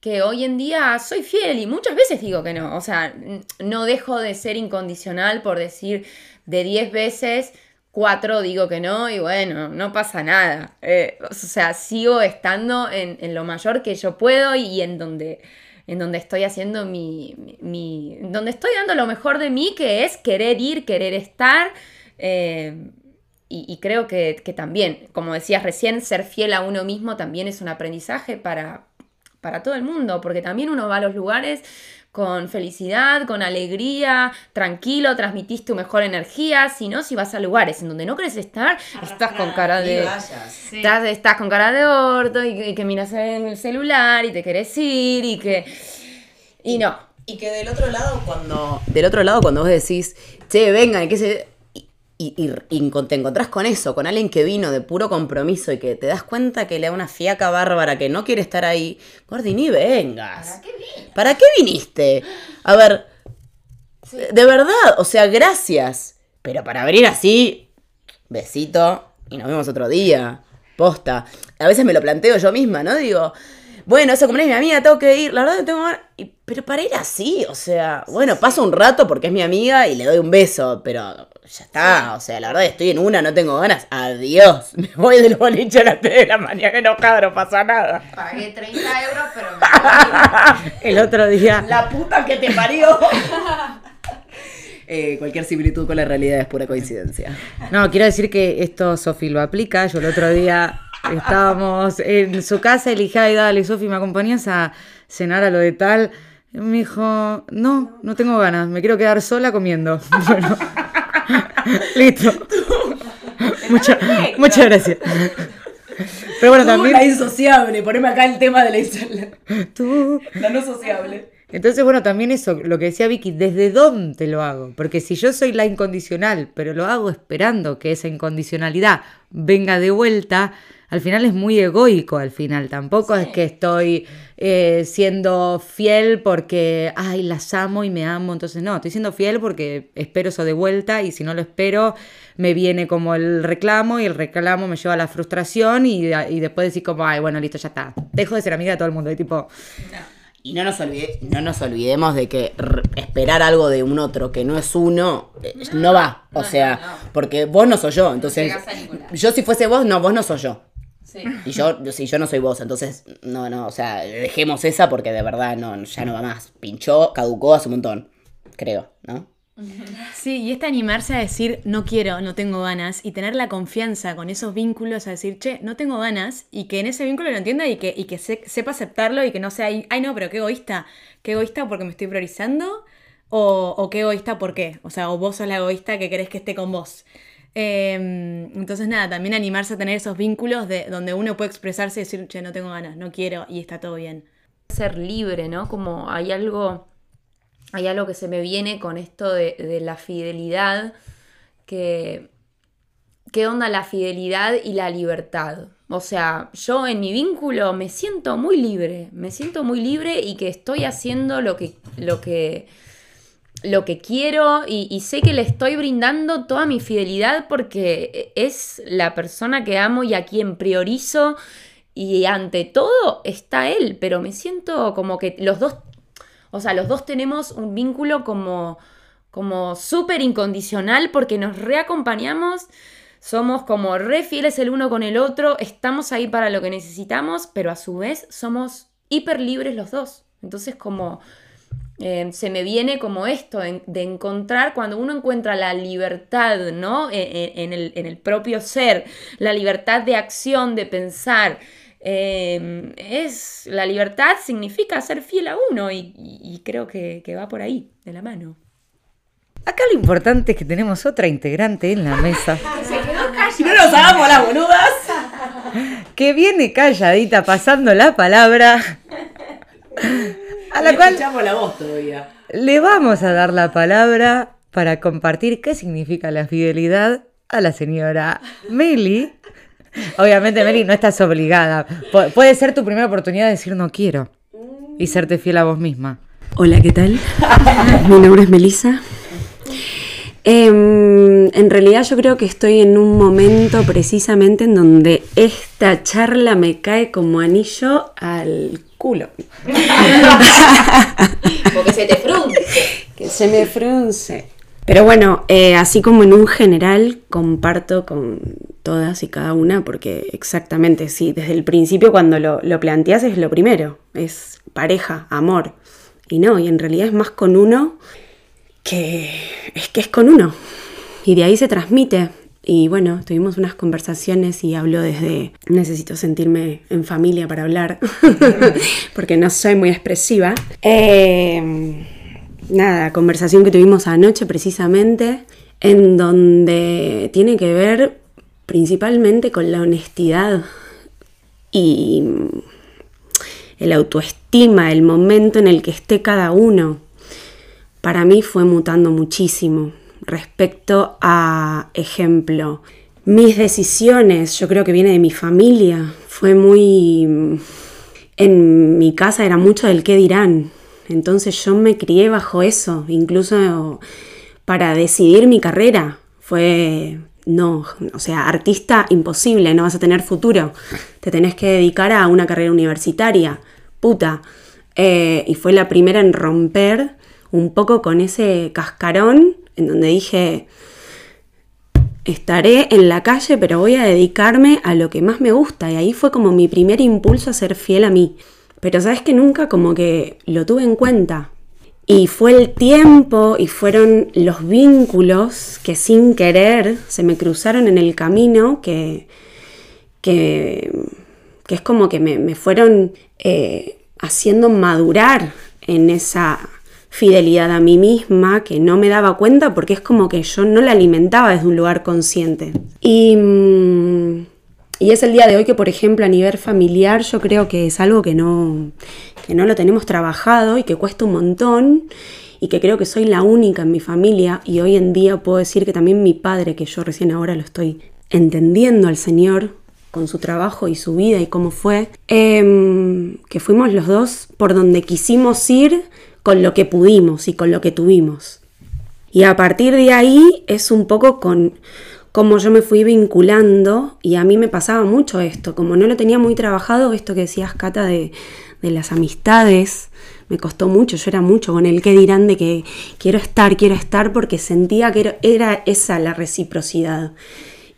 que hoy en día soy fiel y muchas veces digo que no. O sea, no dejo de ser incondicional por decir de 10 veces, 4 digo que no y bueno, no pasa nada. Eh, o sea, sigo estando en, lo mayor que yo puedo y en donde, en donde estoy haciendo mi, mi- mi- donde estoy dando lo mejor de mí, que es querer ir, querer estar. eh, y, y creo que, que también, como decías recién, ser fiel a uno mismo también es un aprendizaje para, para todo el mundo, porque también uno va a los lugares con felicidad, con alegría, tranquilo, transmitís tu mejor energía, si no, si vas a lugares en donde no querés estar, estás con cara de... Estás, estás con cara de orto y, que- y que miras en el celular y te querés ir y que... Y no, Y que del otro lado, cuando. Del otro lado, cuando vos decís, che, vengan, y qué se. Y, y- te encontrás con eso, con alguien que vino de puro compromiso y que te das cuenta que le da una fiaca bárbara que no quiere estar ahí. Gordi, ni vengas. ¿Para qué viniste? A ver, de verdad, o sea, gracias. Pero para venir así, besito y nos vemos otro día. Posta. A veces me lo planteo yo misma, ¿no? Digo, bueno, esa comunidad es mi amiga, tengo que ir. La verdad, no tengo ganas. Y- Pero para ir así, o sea, bueno, paso un rato porque es mi amiga y le doy un beso, pero ya está. O sea, la verdad, estoy en una, no tengo ganas. Adiós. Me voy del boliche a las 3 de la mañana, enojada, no pasa nada. pagué 30 euros, pero... El otro día. La puta que te parió. Eh, cualquier similitud con la realidad es pura coincidencia. No, quiero decir que esto Sofi lo aplica. Yo el otro día estábamos en su casa y le dije, ay, dale, Sofi, ¿me acompañas a cenar a lo de tal? Y me dijo, no, no tengo ganas, me quiero quedar sola comiendo. Bueno, listo. Mucha- muchas gracias. Pero bueno, Tú, también... la insociable, poneme acá el tema de la insociable. Tú... La no sociable. Entonces, bueno, también eso, lo que decía Vicky, ¿desde dónde lo hago? Porque si yo soy la incondicional, pero lo hago esperando que esa incondicionalidad venga de vuelta, al final es muy egoico, al final. Tampoco es que estoy eh, siendo fiel porque, ay, las amo y me amo. Entonces, no, estoy siendo fiel porque espero eso de vuelta y si no lo espero, me viene como el reclamo y el reclamo me lleva a la frustración y, y después decir como, ay, bueno, listo, ya está. Dejo de ser amiga de todo el mundo. Y tipo, Y no nos, olvide- no nos olvidemos de que r- esperar algo de un otro que no es uno eh, no, va. O sea, porque vos no soy yo. Entonces, yo si fuese vos, no, vos no soy yo. Sí. Y yo, si yo no soy vos, entonces, no, no, o sea, dejemos esa porque de verdad no, ya no va más. Pinchó, caducó hace un montón, creo, ¿no? Sí, y este animarse a decir no quiero, no tengo ganas, y tener la confianza con esos vínculos a decir, che, no tengo ganas, y que en ese vínculo lo entienda y que, y que se- sepa aceptarlo y que no sea, ay no, pero qué egoísta, qué egoísta porque me estoy priorizando, o, o qué egoísta por qué, o sea, o vos sos la egoísta que querés que esté con vos. Eh, entonces nada, también animarse a tener esos vínculos de donde uno puede expresarse y decir, che, no tengo ganas, no quiero, y está todo bien. ser libre, ¿no? Como hay algo, hay algo que se me viene con esto de, de la fidelidad, que, ¿qué onda la fidelidad y la libertad? O sea, yo en mi vínculo me siento muy libre, me siento muy libre y que estoy haciendo lo que, lo que, lo que quiero y, sé que le estoy brindando toda mi fidelidad porque es la persona que amo y a quien priorizo y ante todo está él, pero me siento como que los dos, o sea, los dos tenemos un vínculo como, como súper incondicional porque nos reacompañamos, somos como re fieles el uno con el otro, estamos ahí para lo que necesitamos, pero a su vez somos hiper libres los dos. Entonces como eh, se me viene como esto de, de encontrar, cuando uno encuentra la libertad, ¿no? En, en- en el, en el propio ser, la libertad de acción, de pensar. eh, es la libertad significa ser fiel a uno y, y- y creo que, que va por ahí, de la mano. acá lo importante es que tenemos otra integrante en la mesa. Si no nos hagamos las boludas. que viene calladita pasando la palabra, a la cual escuchamos la voz todavía. le vamos a dar la palabra para compartir qué significa la fidelidad a la señora Meli. Obviamente, Meli, no estás obligada. Pu- puede ser tu primera oportunidad de decir no quiero y serte fiel a vos misma. Hola, ¿qué tal? Mi nombre es Melissa. Em, en realidad yo creo que estoy en un momento precisamente en donde esta charla me cae como anillo al culo. Porque se te frunce. Que se me frunce. Pero bueno, eh, así como en un general comparto con todas y cada una, porque exactamente, sí, desde el principio cuando lo, lo planteas es lo primero, es pareja, amor. Y no, y en realidad es más con uno que es que es con uno. Y de ahí se transmite. Y bueno, tuvimos unas conversaciones y hablo desde necesito sentirme en familia para hablar, porque no soy muy expresiva. Eh, nada, conversación que tuvimos anoche precisamente, en donde tiene que ver principalmente con la honestidad y el autoestima, el momento en el que esté cada uno. Para mí fue mutando muchísimo respecto a, ejemplo, mis decisiones, yo creo que viene de mi familia, fue muy... En mi casa era mucho del qué dirán, entonces yo me crié bajo eso, incluso para decidir mi carrera. Fue, no, o sea, artista imposible, no vas a tener futuro. Te tenés que dedicar a una carrera universitaria, puta. Eh, y fue la primera en romper un poco con ese cascarón en donde dije, estaré en la calle, pero voy a dedicarme a lo que más me gusta. Y ahí fue como mi primer impulso a ser fiel a mí. Pero sabes que nunca como que lo tuve en cuenta. Y fue el tiempo y fueron los vínculos que sin querer se me cruzaron en el camino que, que, que es como que me, fueron eh, haciendo madurar en esa fidelidad a mí misma que no me daba cuenta porque es como que yo no la alimentaba desde un lugar consciente. Y mm, y es el día de hoy que, por ejemplo, a nivel familiar, yo creo que es algo que no, que no lo tenemos trabajado y que cuesta un montón y que creo que soy la única en mi familia y hoy en día puedo decir que también mi padre, que yo recién ahora lo estoy entendiendo al Señor con su trabajo y su vida y cómo fue, em, que fuimos los dos por donde quisimos ir con lo que pudimos y con lo que tuvimos. Y a partir de ahí es un poco con cómo yo me fui vinculando y a mí me pasaba mucho esto, como no lo tenía muy trabajado, esto que decías Cata de, de las amistades, me costó mucho, yo era mucho con el que dirán de que quiero estar, quiero estar porque sentía que era, esa la reciprocidad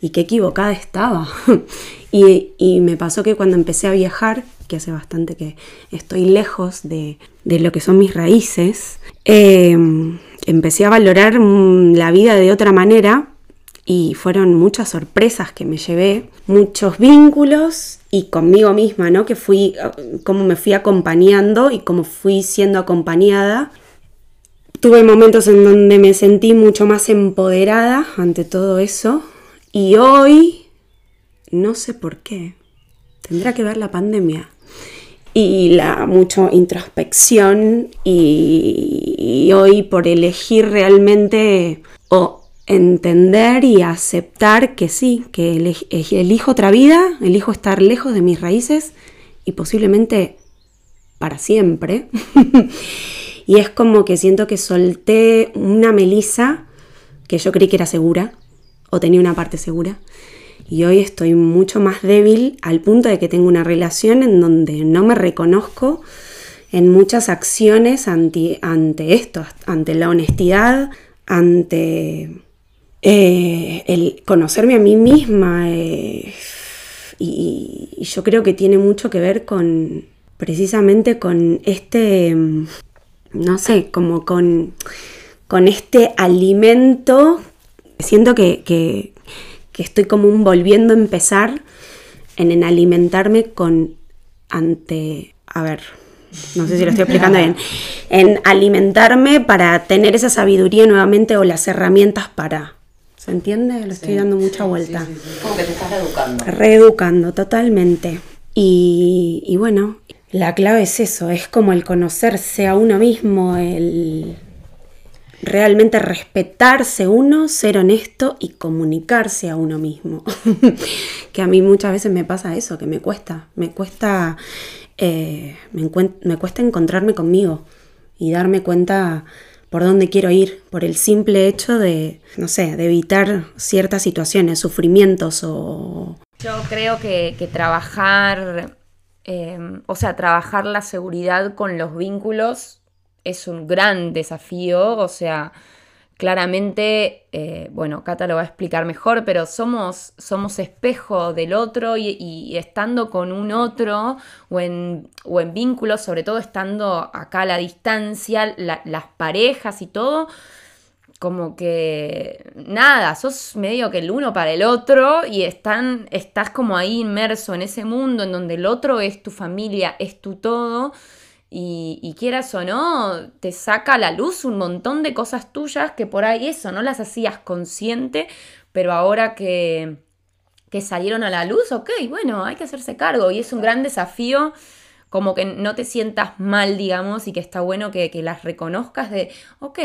y qué equivocada estaba. y, y me pasó que cuando empecé a viajar, que hace bastante que estoy lejos de, de lo que son mis raíces, eh, empecé a valorar mm, la vida de otra manera y fueron muchas sorpresas que me llevé, muchos vínculos y conmigo misma, ¿no? Que fui, eh, cómo me fui acompañando y cómo fui siendo acompañada. Tuve momentos en donde me sentí mucho más empoderada ante todo eso y hoy, no sé por qué, tendrá que ver la pandemia y la mucha introspección y, hoy por elegir realmente o entender y aceptar que sí, que elijo otra vida, elijo estar lejos de mis raíces y posiblemente para siempre. y es como que siento que solté una melisa que yo creí que era segura o tenía una parte segura. Y hoy estoy mucho más débil al punto de que tengo una relación en donde no me reconozco en muchas acciones ante, esto, ante la honestidad, ante eh, el conocerme a mí misma. eh, y, yo creo que tiene mucho que ver con precisamente con este, no sé, como con, con este alimento. Siento que, que estoy como un volviendo a empezar en, en alimentarme con ante, a ver, no sé si lo estoy explicando bien, en alimentarme para tener esa sabiduría nuevamente o las herramientas para, ¿se entiende? Le estoy dando mucha vuelta. Como que te estás reeducando. Reeducando totalmente. Y, y bueno, la clave es eso, es como el conocerse a uno mismo, el realmente respetarse uno, ser honesto y comunicarse a uno mismo. que a mí muchas veces me pasa eso, que me cuesta, me cuesta, eh, me, cuesta encontrarme conmigo y darme cuenta por dónde quiero ir, por el simple hecho de, no sé, de evitar ciertas situaciones, sufrimientos o... Yo creo que, que trabajar, eh, o sea, trabajar la seguridad con los vínculos es un gran desafío, o sea, claramente, eh, bueno, Cata lo va a explicar mejor, pero somos, somos espejo del otro y, estando con un otro o en, o en vínculos, sobre todo estando acá a la distancia, la- las parejas y todo, como que nada, sos medio que el uno para el otro y están, estás como ahí inmerso en ese mundo en donde el otro es tu familia, es tu todo. Y, y quieras o no, te saca a la luz un montón de cosas tuyas que por ahí eso no las hacías consciente, pero ahora que, que salieron a la luz, ok, bueno, hay que hacerse cargo. Y es un gran desafío como que no te sientas mal, digamos, y que está bueno que, que las reconozcas de, ok,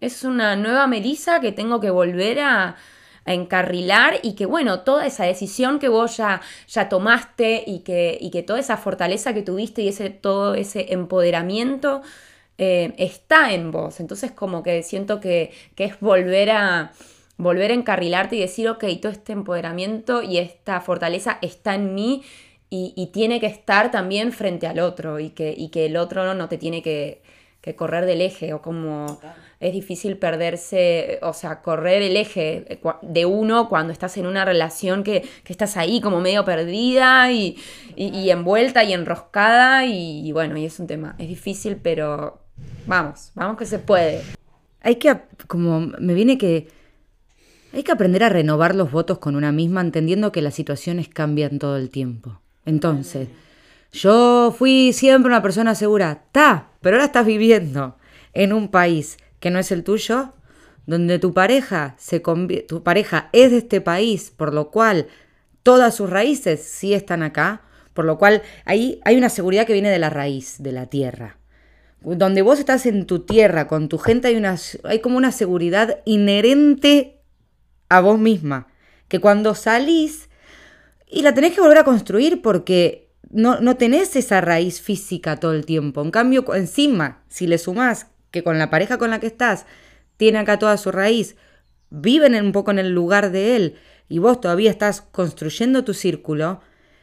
es una nueva Melissa que tengo que volver a, encarrilar y que bueno, toda esa decisión que vos ya, ya tomaste y que, y que toda esa fortaleza que tuviste y ese, todo ese empoderamiento eh, está en vos. Entonces como que siento que, que es volver a, volver a encarrilarte y decir, ok, todo este empoderamiento y esta fortaleza está en mí y, tiene que estar también frente al otro y que, y que el otro no te tiene que, que correr del eje o como es difícil perderse, o sea, correr el eje cua- de uno cuando estás en una relación que, que estás ahí como medio perdida y, y- y envuelta y enroscada y, y bueno, y es un tema, es difícil, pero vamos, vamos que se puede. Hay que, como me viene que, hay que aprender a renovar los votos con una misma, entendiendo que las situaciones cambian todo el tiempo. Entonces, yo fui siempre una persona segura, ta, pero ahora estás viviendo en un país que no es el tuyo, donde tu pareja se tu pareja es de este país, por lo cual todas sus raíces sí están acá, por lo cual ahí hay una seguridad que viene de la raíz, de la tierra. Donde vos estás en tu tierra, con tu gente, hay, una, hay como una seguridad inherente a vos misma, que cuando salís y la tenés que volver a construir porque no, no tenés esa raíz física todo el tiempo. En cambio, encima, si le sumás que con la pareja con la que estás tiene acá toda su raíz, viven un poco en el lugar de él y vos todavía estás construyendo tu círculo,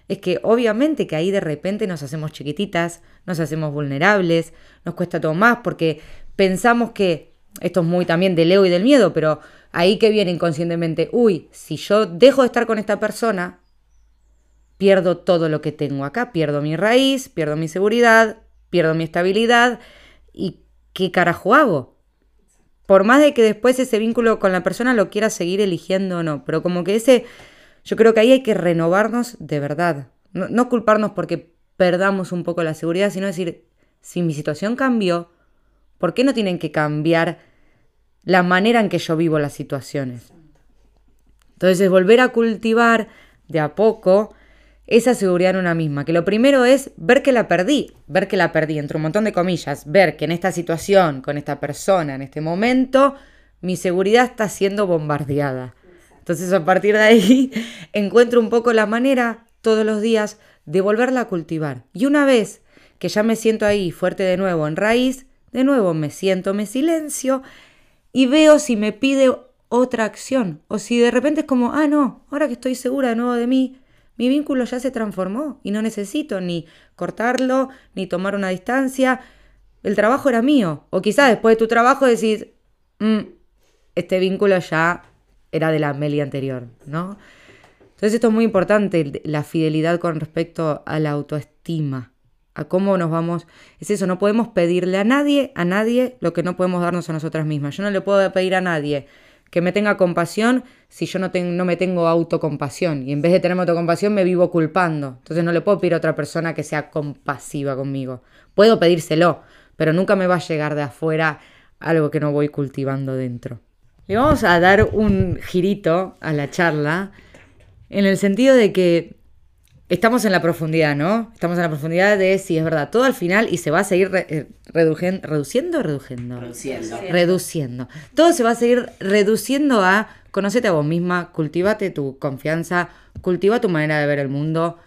es que obviamente que ahí de repente nos hacemos chiquititas, nos hacemos vulnerables, nos cuesta todo más porque pensamos que, esto es muy también del ego y del miedo, pero ahí que viene inconscientemente, uy, si yo dejo de estar con esta persona, pierdo todo lo que tengo acá, pierdo mi raíz, pierdo mi seguridad, pierdo mi estabilidad y ¿qué carajo hago? Por más de que después ese vínculo con la persona lo quiera seguir eligiendo o no, pero como que ese, yo creo que ahí hay que renovarnos de verdad, no, no culparnos porque perdamos un poco la seguridad, sino decir, si mi situación cambió, ¿por qué no tienen que cambiar la manera en que yo vivo las situaciones? Entonces es volver a cultivar de a poco esa seguridad en una misma. Que lo primero es ver que la perdí, ver que la perdí, entre un montón de comillas, ver que en esta situación, con esta persona, en este momento, mi seguridad está siendo bombardeada. Entonces a partir de ahí encuentro un poco la manera todos los días de volverla a cultivar. Y una vez que ya me siento ahí fuerte de nuevo en raíz, de nuevo me siento, me silencio y veo si me pide otra acción o si de repente es como, ah, no, ahora que estoy segura de nuevo de mí, mi vínculo ya se transformó y no necesito ni cortarlo, ni tomar una distancia. El trabajo era mío. O quizás después de tu trabajo decís, "Mm, este vínculo ya era de la Meli anterior, ¿no? Entonces esto es muy importante, la fidelidad con respecto a la autoestima, a cómo nos vamos, es eso, no podemos pedirle a nadie, a nadie lo que no podemos darnos a nosotras mismas. Yo no le puedo pedir a nadie que me tenga compasión si yo no, ten- no me tengo autocompasión y en vez de tenerme autocompasión me vivo culpando. Entonces no le puedo pedir a otra persona que sea compasiva conmigo. Puedo pedírselo, pero nunca me va a llegar de afuera algo que no voy cultivando dentro. Le vamos a dar un girito a la charla en el sentido de que estamos en la profundidad, ¿no? Estamos en la profundidad de si es verdad, todo al final y se va a seguir re- eh, reduciendo o reduciendo. Reduciendo. Reduciendo. Todo se va a seguir reduciendo a conocete a vos misma, cultivate tu confianza, cultiva tu manera de ver el mundo,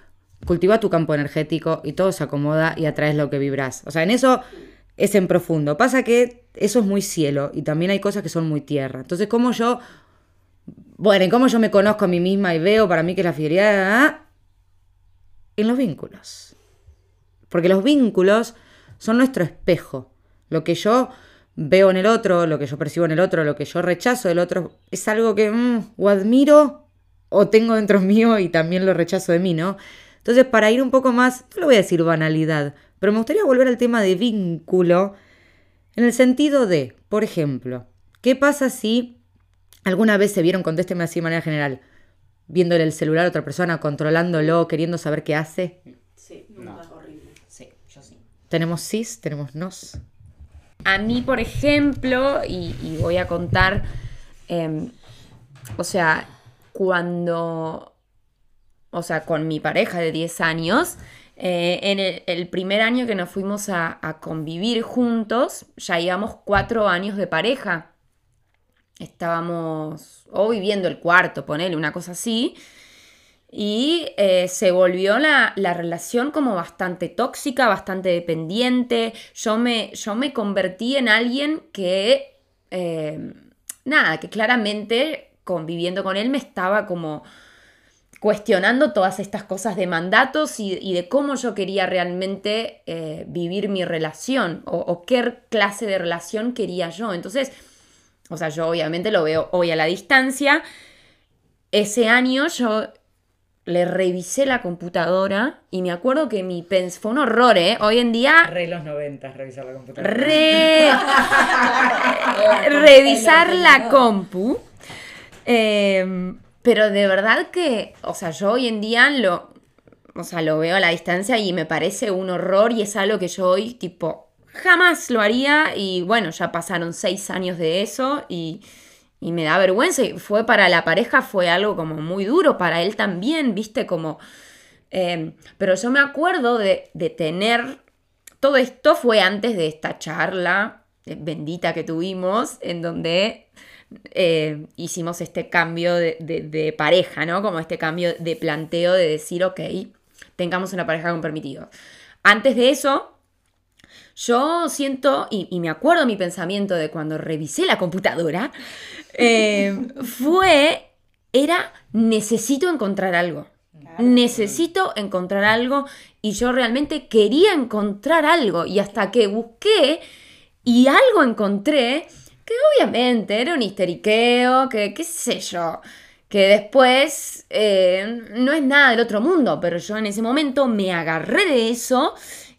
cultiva tu campo energético y todo se acomoda y atraes lo que vibras. O sea, en eso es en profundo. Pasa que eso es muy cielo y también hay cosas que son muy tierra. Entonces, como yo, bueno, ¿y cómo yo me conozco a mí misma y veo para mí que la fidelidad en los vínculos. Porque los vínculos son nuestro espejo. Lo que yo veo en el otro, lo que yo percibo en el otro, lo que yo rechazo del otro, es algo que mm, o admiro o tengo dentro mío y también lo rechazo de mí, ¿no? Entonces, para ir un poco más, no lo voy a decir banalidad, pero me gustaría volver al tema de vínculo en el sentido de, por ejemplo, ¿qué pasa si alguna vez se vieron, contésteme así de manera general, viéndole el celular a otra persona, controlándolo, queriendo saber qué hace? Sí, no, es horrible. Sí, yo sí. Tenemos cis, tenemos nos. A mí, por ejemplo, y, y voy a contar, em, o sea, cuando, o sea, con mi pareja de 10 años, eh, en el, el primer año que nos fuimos a, a convivir juntos, ya íbamos cuatro años de pareja. Estábamos, o viviendo el cuarto, ponele, una cosa así. Y eh, se volvió la, la relación como bastante tóxica, bastante dependiente. Yo me, yo me convertí en alguien que, eh, nada, que claramente conviviendo con él me estaba como cuestionando todas estas cosas de mandatos y, de cómo yo quería realmente eh, vivir mi relación o qué clase de relación quería yo. Entonces, o sea, yo obviamente lo veo hoy a la distancia. Ese año yo le revisé la computadora y me acuerdo que mi pens fue un horror, ¿eh? Hoy en día Re los 90, revisar la computadora. re- revisar la compu. Eh, pero de verdad que, o sea, yo hoy en día lo, o sea, lo veo a la distancia y me parece un horror y es algo que yo hoy, tipo, jamás lo haría y bueno, ya pasaron seis años de eso y, y me da vergüenza. Y fue para la pareja, fue algo como muy duro, para él también, viste, como... eh, pero yo me acuerdo de, de tener... Todo esto fue antes de esta charla eh, bendita que tuvimos, en donde eh, hicimos este cambio de, de- de pareja, ¿no? Como este cambio de planteo de decir, ok, tengamos una pareja con permitido. Antes de eso, yo siento, y, y me acuerdo mi pensamiento de cuando revisé la computadora, eh, fue, era, necesito encontrar algo. Necesito encontrar algo y yo realmente quería encontrar algo y hasta que busqué y algo encontré que obviamente era un histeriqueo, que qué sé yo, que después eh, no es nada del otro mundo, pero yo en ese momento me agarré de eso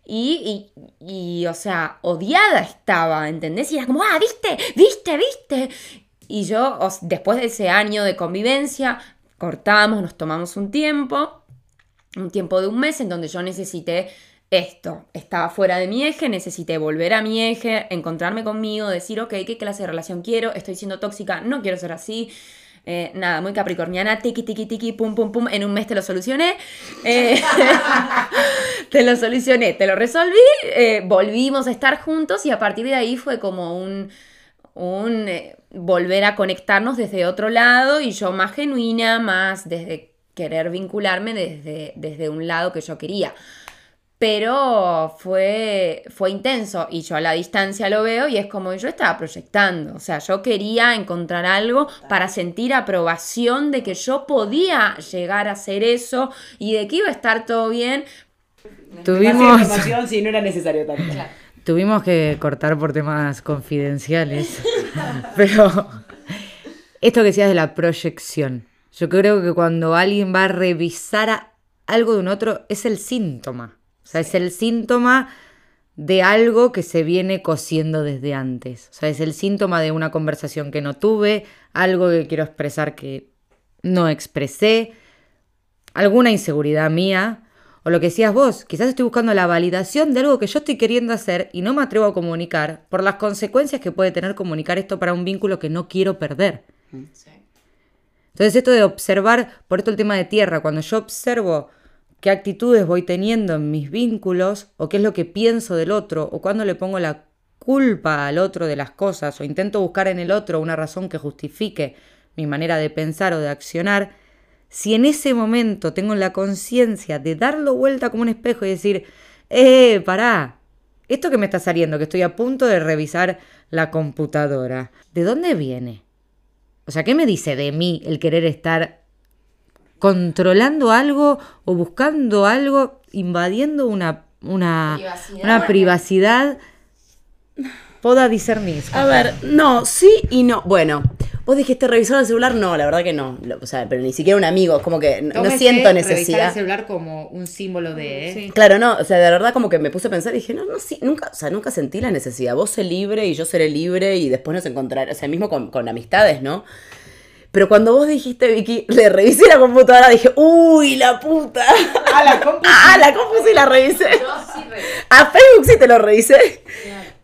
y, y, y, o sea, odiada estaba, ¿entendés? Y era como, ah, viste, viste, viste. Y yo, después de ese año de convivencia, cortamos, nos tomamos un tiempo, un tiempo de un mes en donde yo necesité esto. Estaba fuera de mi eje, necesité volver a mi eje, encontrarme conmigo, decir, ok, ¿qué clase de relación quiero? Estoy siendo tóxica, no quiero ser así. Eh, nada, muy capricorniana, tiki, tiki, tiki, pum, pum, pum. En un mes te lo solucioné. Eh, te lo solucioné, te lo resolví. eh, volvimos a estar juntos y a partir de ahí fue como un, un volver a conectarnos desde otro lado y yo más genuina, más desde querer vincularme desde, desde un lado que yo quería. Pero fue, fue intenso y yo a la distancia lo veo y es como yo estaba proyectando. O sea, yo quería encontrar algo para sentir aprobación de que yo podía llegar a hacer eso y de que iba a estar todo bien. Tuvimos, si no era necesario tanto. tuvimos que cortar por temas confidenciales. Pero esto que decías de la proyección. Yo creo que cuando alguien va a revisar a- algo de un otro, es el síntoma. O sea, es el síntoma de algo que se viene cosiendo desde antes. O sea, es el síntoma de una conversación que no tuve, algo que quiero expresar que no expresé, alguna inseguridad mía, o lo que decías vos, quizás estoy buscando la validación de algo que yo estoy queriendo hacer y no me atrevo a comunicar por las consecuencias que puede tener comunicar esto para un vínculo que no quiero perder. Entonces esto de observar, por esto el tema de tierra, cuando yo observo qué actitudes voy teniendo en mis vínculos o qué es lo que pienso del otro o cuando le pongo la culpa al otro de las cosas o intento buscar en el otro una razón que justifique mi manera de pensar o de accionar, si en ese momento tengo la conciencia de darlo vuelta como un espejo y decir, eh, pará, esto que me está saliendo, que estoy a punto de revisar la computadora, ¿de dónde viene? O sea, ¿qué me dice de mí el querer estar controlando algo o buscando algo, invadiendo una, una Privacidad. una privacidad? Poda discernir. A ver, no, sí y no. Bueno, vos dijiste revisar el celular, no, la verdad que no. Lo- O sea, pero ni siquiera un amigo, es como que no, no siento necesidad. celular como un símbolo de... Claro, no, o sea, de verdad como que me puse a pensar y dije, no, no, sí, nunca, o sea, nunca sentí la necesidad. Vos sé libre y yo seré libre y después nos encontraremos, o sea, mismo con, con amistades, ¿no? Pero cuando vos dijiste, Vicky, le revisé la computadora, dije, uy, la puta. Ah, la compu. Ah, la compu sí la revisé. A Facebook sí te lo revisé.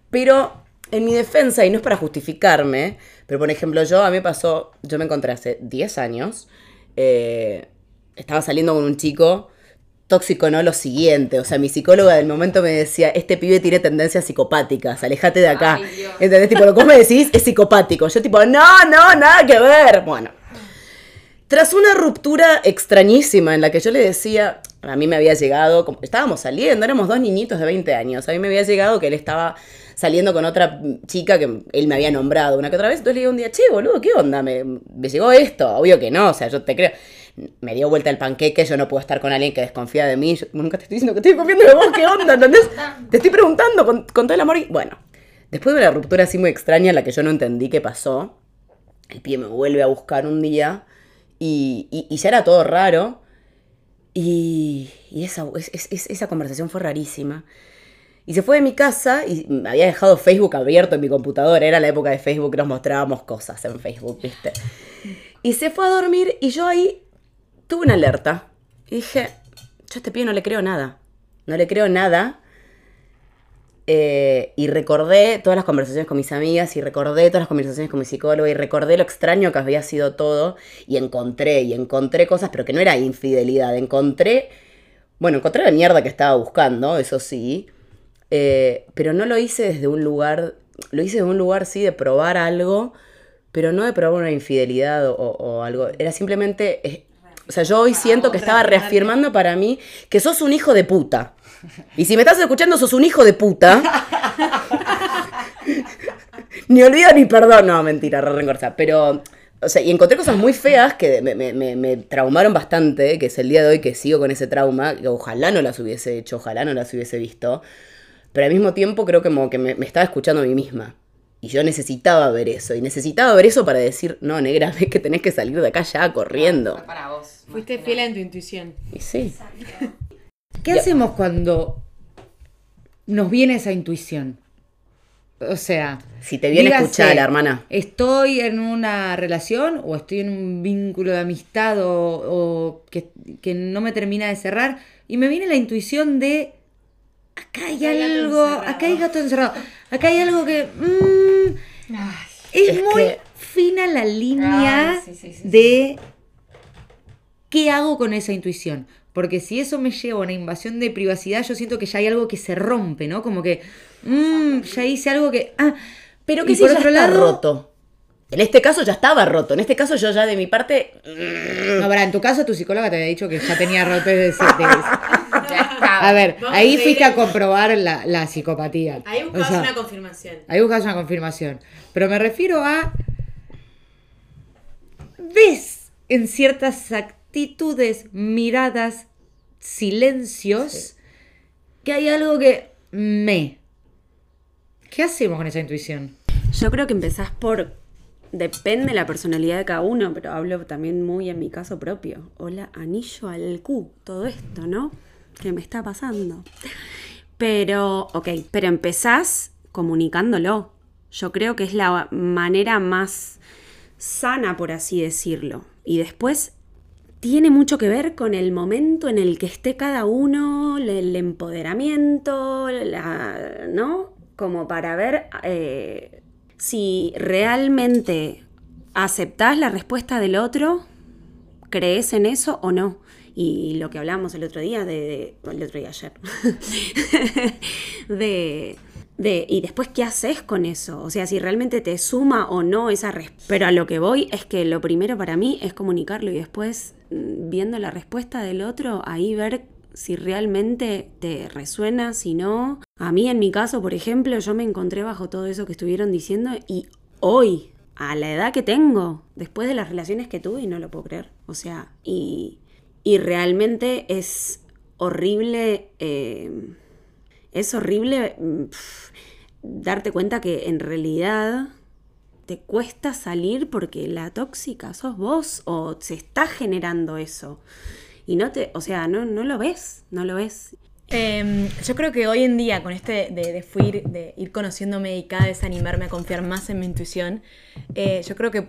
Pero en mi defensa, y no es para justificarme, pero por ejemplo, yo a mí me pasó, yo me encontré hace 10 años, eh, estaba saliendo con un chico tóxico, no lo siguiente. O sea, mi psicóloga del momento me decía, este pibe tiene tendencias psicopáticas, alejate de acá. Ay. ¿Entendés? Tipo, lo que vos me decís es psicopático. Yo tipo, no, no, nada que ver. Bueno. Tras una ruptura extrañísima en la que yo le decía, a mí me había llegado, como- estábamos saliendo, éramos dos niñitos de 20 años, a mí me había llegado que él estaba saliendo con otra chica que él me había nombrado una que otra vez, entonces le digo un día, che, boludo, ¿qué onda? Me, me llegó esto, obvio que no, o sea, yo te creo. Me dio vuelta el panqueque, yo no puedo estar con alguien que desconfía de mí, yo nunca te estoy diciendo que estoy confiando de vos, ¿qué onda? ¿Entendés? Te estoy preguntando con, con todo el amor y... Bueno, después de una ruptura así muy extraña en la que yo no entendí qué pasó, el pie me vuelve a buscar un día y, y- y ya era todo raro. Y, y esa, es- es- es- esa conversación fue rarísima. Y se fue de mi casa y me había dejado Facebook abierto en mi computadora. Era la época de Facebook, nos mostrábamos cosas en Facebook, ¿viste? Y se fue a dormir y yo ahí tuve una alerta. Y dije, yo a este pibe no le creo nada. No le creo nada. Eh, y recordé todas las conversaciones con mis amigas y recordé todas las conversaciones con mi psicóloga y recordé lo extraño que había sido todo y encontré y encontré cosas, pero que no era infidelidad, encontré, bueno, encontré la mierda que estaba buscando, eso sí, eh, pero no lo hice desde un lugar, lo hice desde un lugar sí de probar algo, pero no de probar una infidelidad o, o algo, era simplemente, eh, o sea, yo hoy siento que estaba reafirmando para mí que sos un hijo de puta. Y si me estás escuchando, sos un hijo de puta. ni olvido ni perdón. No, mentira, re. Pero, o sea, y encontré cosas muy feas que me, me- me- me traumaron bastante, que es el día de hoy que sigo con ese trauma, que ojalá no las hubiese hecho, ojalá no las hubiese visto. Pero al mismo tiempo creo que como que me, me estaba escuchando a mí misma. Y yo necesitaba ver eso. Y necesitaba ver eso para decir, no, negra, ves que tenés que salir de acá ya corriendo. Para vos. Fuiste fiel a tu intuición. Y sí. ¿Qué hacemos cuando nos viene esa intuición? O sea, Si te viene, dígase, escuchala, hermana. ¿Estoy en una relación o estoy en un vínculo de amistad o, o que, que no me termina de cerrar? Y me viene la intuición de, acá hay hay algo, acá hay gato encerrado, acá hay algo que... mm, es, Es muy que- fina la línea Ay, sí, sí, sí, sí. de qué hago con esa intuición. Porque si eso me lleva a una invasión de privacidad, yo siento que ya hay algo que se rompe, ¿no? Como que, mm, ya hice algo que... Ah, Pero y que si por ya otro está lado- roto. En este caso ya estaba roto. En este caso yo ya de mi parte. No, para, en tu caso tu psicóloga te había dicho que ya tenía roto de ese- de- Ya. A ver, Vamos a ahí seguir fuiste a comprobar la, la psicopatía. Ahí O buscabas sea, una confirmación. Ahí buscas una confirmación. Pero me refiero a. ¿Ves en ciertas actitudes, miradas, silencios, que hay algo que me. ¿Qué hacemos con esa intuición? Yo creo que empezás por. Depende de la personalidad de cada uno, pero hablo también muy en mi caso propio. Hola, anillo al Q, todo esto, ¿no? ¿Qué me está pasando? Pero, ok, pero empezás comunicándolo. Yo creo que es la manera más sana, por así decirlo. Y después tiene mucho que ver con el momento en el que esté cada uno, el empoderamiento, la- ¿no? Como para ver eh, si realmente aceptás la respuesta del otro, crees en eso o no. Y lo que hablamos el otro día, de, de- el otro día ayer, de, de, y después qué haces con eso, o sea, si realmente te suma o no esa respuesta. Pero a lo que voy es que lo primero para mí es comunicarlo y después mm, viendo la respuesta del otro, ahí ver si realmente te resuena, si no. A mí en mi caso, por ejemplo, yo me encontré bajo todo eso que estuvieron diciendo y hoy, a la edad que tengo, después de las relaciones que tuve, y no lo puedo creer. O sea, y, y realmente es horrible, eh, es horrible mm, darte cuenta que en realidad te cuesta salir porque la tóxica sos vos o se está generando eso. Y no te, o sea, no, no lo ves, no lo ves. Em, yo creo que hoy en día, con este de, de, fui- de ir conociéndome y cada vez animarme a confiar más en mi intuición, eh, yo creo que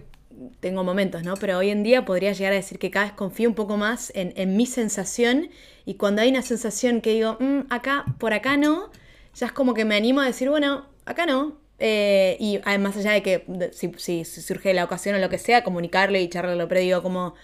tengo momentos, ¿no? Pero hoy en día podría llegar a decir que cada vez confío un poco más en, en mi sensación y cuando hay una sensación que digo, "Mm, acá, por acá no, ya es como que me animo a decir, bueno, acá no. Eh, y además allá de que de- si, si- si surge la ocasión o lo que sea, comunicarle y charlarlo, pero digo, como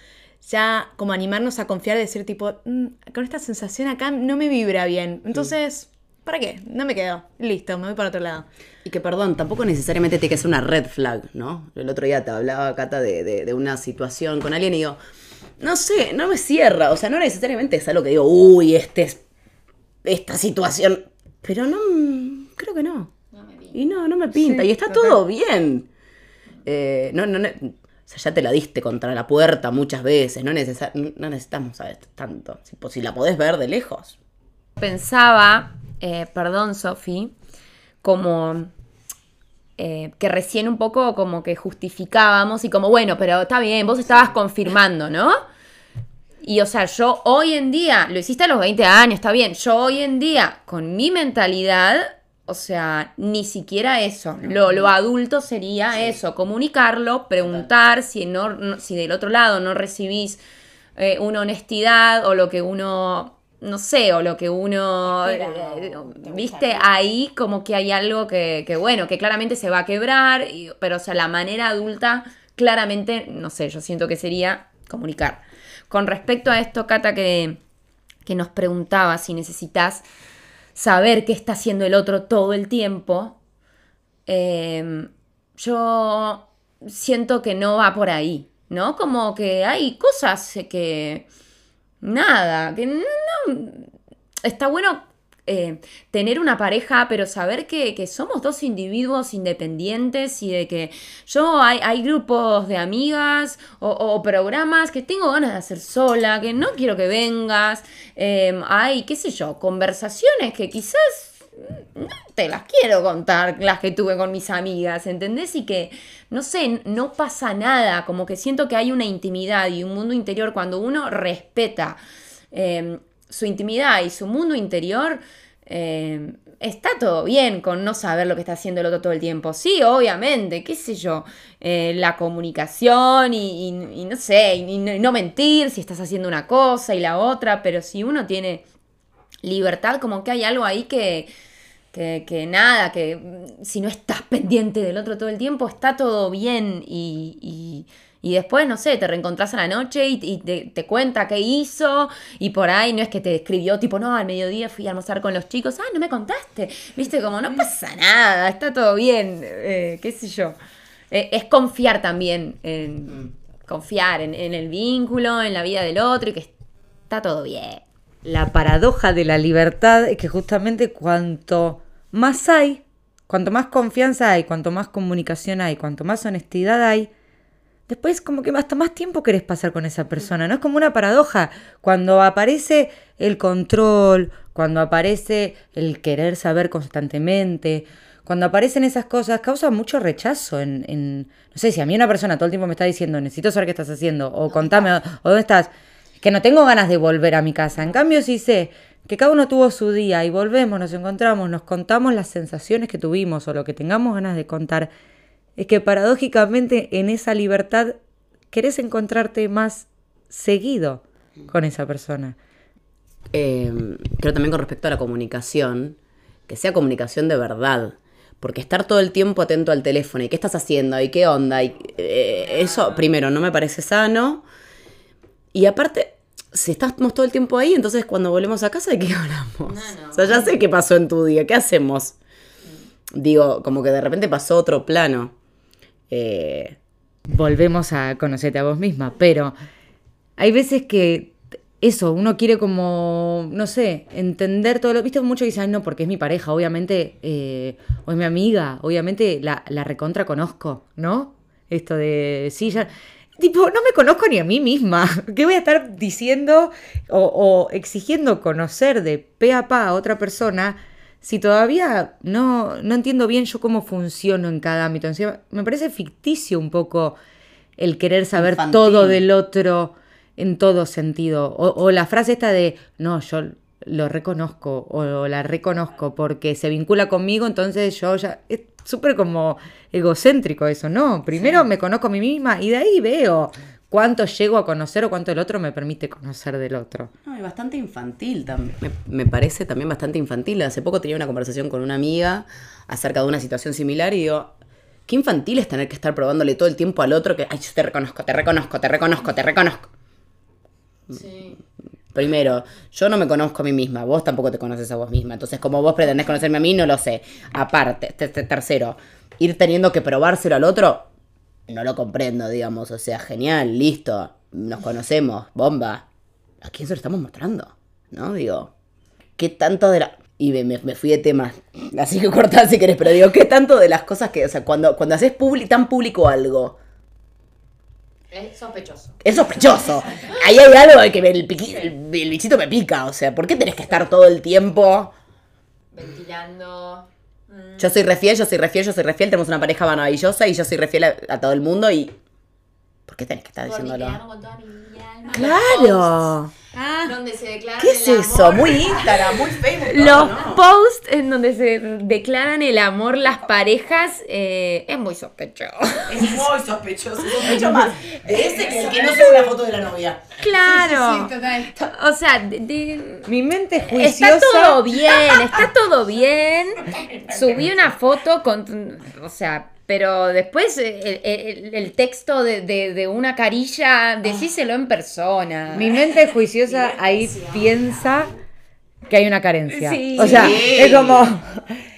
ya como animarnos a confiar, decir tipo, "Mm, con esta sensación acá no me vibra bien. Entonces, ¿para qué? No me quedo. Listo, me voy para otro lado. Y que, perdón, tampoco necesariamente tiene que ser una red flag, ¿no? El otro día te hablaba, Cata, de, de- de una situación con alguien y digo, no sé, no me cierra. O sea, no necesariamente es algo que digo, uy, este es, esta situación. Pero no, creo que no. Y no, no me pinta. y está todo bien. Eh, no, no, no, o sea, ya te la diste contra la puerta muchas veces. No, necesa- no necesitamos saber tanto. Si, pues, si la podés ver de lejos. Pensaba, eh, perdón Sofi, como eh, que recién un poco como que justificábamos y como, bueno, pero está bien, vos estabas confirmando, ¿no? Y o sea, yo hoy en día, lo hiciste a los 20 años, está bien, yo hoy en día, con mi mentalidad, o sea, ni siquiera eso. Lo, lo adulto sería eso, comunicarlo, preguntar si, no, no- si del otro lado no recibís eh, una honestidad o lo que uno no sé, o lo que uno, eh, viste, ahí como que hay algo que, que, bueno, que claramente se va a quebrar, y- pero o sea, la manera adulta, claramente, no sé, yo siento que sería comunicar. Con respecto a esto, Cata, que, que nos preguntaba si necesitas saber qué está haciendo el otro todo el tiempo, eh, yo siento que no va por ahí, ¿no? Como que hay cosas que... Nada, que no... está bueno eh, tener una pareja, pero saber que, que somos dos individuos independientes y de que yo hay, hay grupos de amigas o, o programas que tengo ganas de hacer sola, que no quiero que vengas, eh, hay, qué sé yo, conversaciones que quizás no te las quiero contar, las que tuve con mis amigas, ¿entendés? Y que, no sé, no pasa nada, como que siento que hay una intimidad y un mundo interior cuando uno respeta eh, su intimidad y su mundo interior, eh, está todo bien con no saber lo que está haciendo el otro todo el tiempo. Sí, obviamente, qué sé yo, eh, la comunicación y, no sé, y no mentir si estás haciendo una cosa y la otra, pero si uno tiene libertad, como que hay algo ahí que, que, que nada, que mm, si no estás pendiente del otro todo el tiempo, está todo bien y, y- y después, no sé, te reencontrás a la noche y, y te, te cuenta qué hizo y por ahí no es que te escribió tipo, no, al mediodía fui a almorzar con los chicos, ah, no me contaste, viste, como no pasa nada, está todo bien, eh, qué sé yo. Eh, es confiar también, en, confiar en, en el vínculo, en la vida del otro y que está todo bien. La paradoja de la libertad es que justamente cuanto más hay, cuanto más confianza hay, cuanto más comunicación hay, cuanto más honestidad hay, después como que hasta más tiempo querés pasar con esa persona, ¿no? Es como una paradoja. Cuando aparece el control, cuando aparece el querer saber constantemente, cuando aparecen esas cosas, causa mucho rechazo en, no sé, si a mí una persona todo el tiempo me está diciendo, necesito saber qué estás haciendo, o contame, o, o dónde estás, que no tengo ganas de volver a mi casa. En cambio, si sé que cada uno tuvo su día y volvemos, nos encontramos, nos contamos las sensaciones que tuvimos o lo que tengamos ganas de contar, es que paradójicamente en esa libertad querés encontrarte más seguido con esa persona. Eh, creo también con respecto a la comunicación, que sea comunicación de verdad. Porque estar todo el tiempo atento al teléfono y qué estás haciendo y qué onda, y, eh, eso primero no me parece sano. Y aparte, si estamos todo el tiempo ahí, entonces cuando volvemos a casa, ¿de qué hablamos? O sea, ya sé qué pasó en tu día, ¿qué hacemos? Digo, como que de repente pasó otro plano. Eh, volvemos a conocerte a vos misma, pero hay veces que eso, uno quiere como, no sé, entender todo lo... Viste mucho que dicen, "Ay, no, porque es mi pareja, obviamente, eh, o es mi amiga, obviamente la, la recontra conozco, ¿no? Esto de, sí, ya... Tipo, no me conozco ni a mí misma. ¿Qué voy a estar diciendo o, o exigiendo conocer de pe a pa a otra persona si todavía no, no entiendo bien yo cómo funciono en cada ámbito? Me parece ficticio un poco el querer saber Infantil. todo del otro en todo sentido. O, o la frase esta de, no, yo lo reconozco o la reconozco porque se vincula conmigo, entonces yo ya... Es súper como egocéntrico eso, ¿no? Primero me conozco a mí misma y de ahí veo cuánto llego a conocer o cuánto el otro me permite conocer del otro. No, y bastante infantil también. Me, me parece también bastante infantil. Hace poco tenía una conversación con una amiga acerca de una situación similar y digo, qué infantil es tener que estar probándole todo el tiempo al otro que, ay, yo te reconozco, te reconozco, te reconozco, te reconozco. Primero, yo no me conozco a mí misma, vos tampoco te conoces a vos misma. Entonces, como vos pretendés conocerme a mí, no lo sé. Aparte, te- te- tercero, ir teniendo que probárselo al otro, no lo comprendo, digamos. O sea, genial, listo, nos conocemos, bomba. ¿A quién se lo estamos mostrando? ¿No? Digo, ¿qué tanto de la... Y me, me- fui de tema, así que cortá si querés, pero digo, ¿qué tanto de las cosas que, o sea, cuando, cuando haces tan público algo, Es sospechoso. es sospechoso. Ahí hay algo de que el, piqui- el, el bichito me pica. O sea, ¿por qué tenés que estar todo el tiempo? Ventilando. Yo soy refiel, yo soy refiel, yo soy refiel. Tenemos una pareja maravillosa y yo soy refiel a, a todo el mundo y. ¿Por qué tenés que estar diciéndolo? con toda mi alma. ¡Claro! Donde se declara ¿Qué es eso? Muy Instagram, muy Facebook. Los ¿no? posts en donde se declaran el amor las parejas eh, es muy sospechoso. Es muy sospechoso, sospecho más de ese que el que no sube una foto de la novia. Claro. Sí, total. O sea, de- de- Mi mente juiciosa. está todo bien, está todo bien. Subí una foto con, o sea, pero después el, el- el texto de, de- de una carilla, decíselo en persona. Mi mente juiciosa ahí piensa que hay una carencia. Sí. O sea, Sí. es como.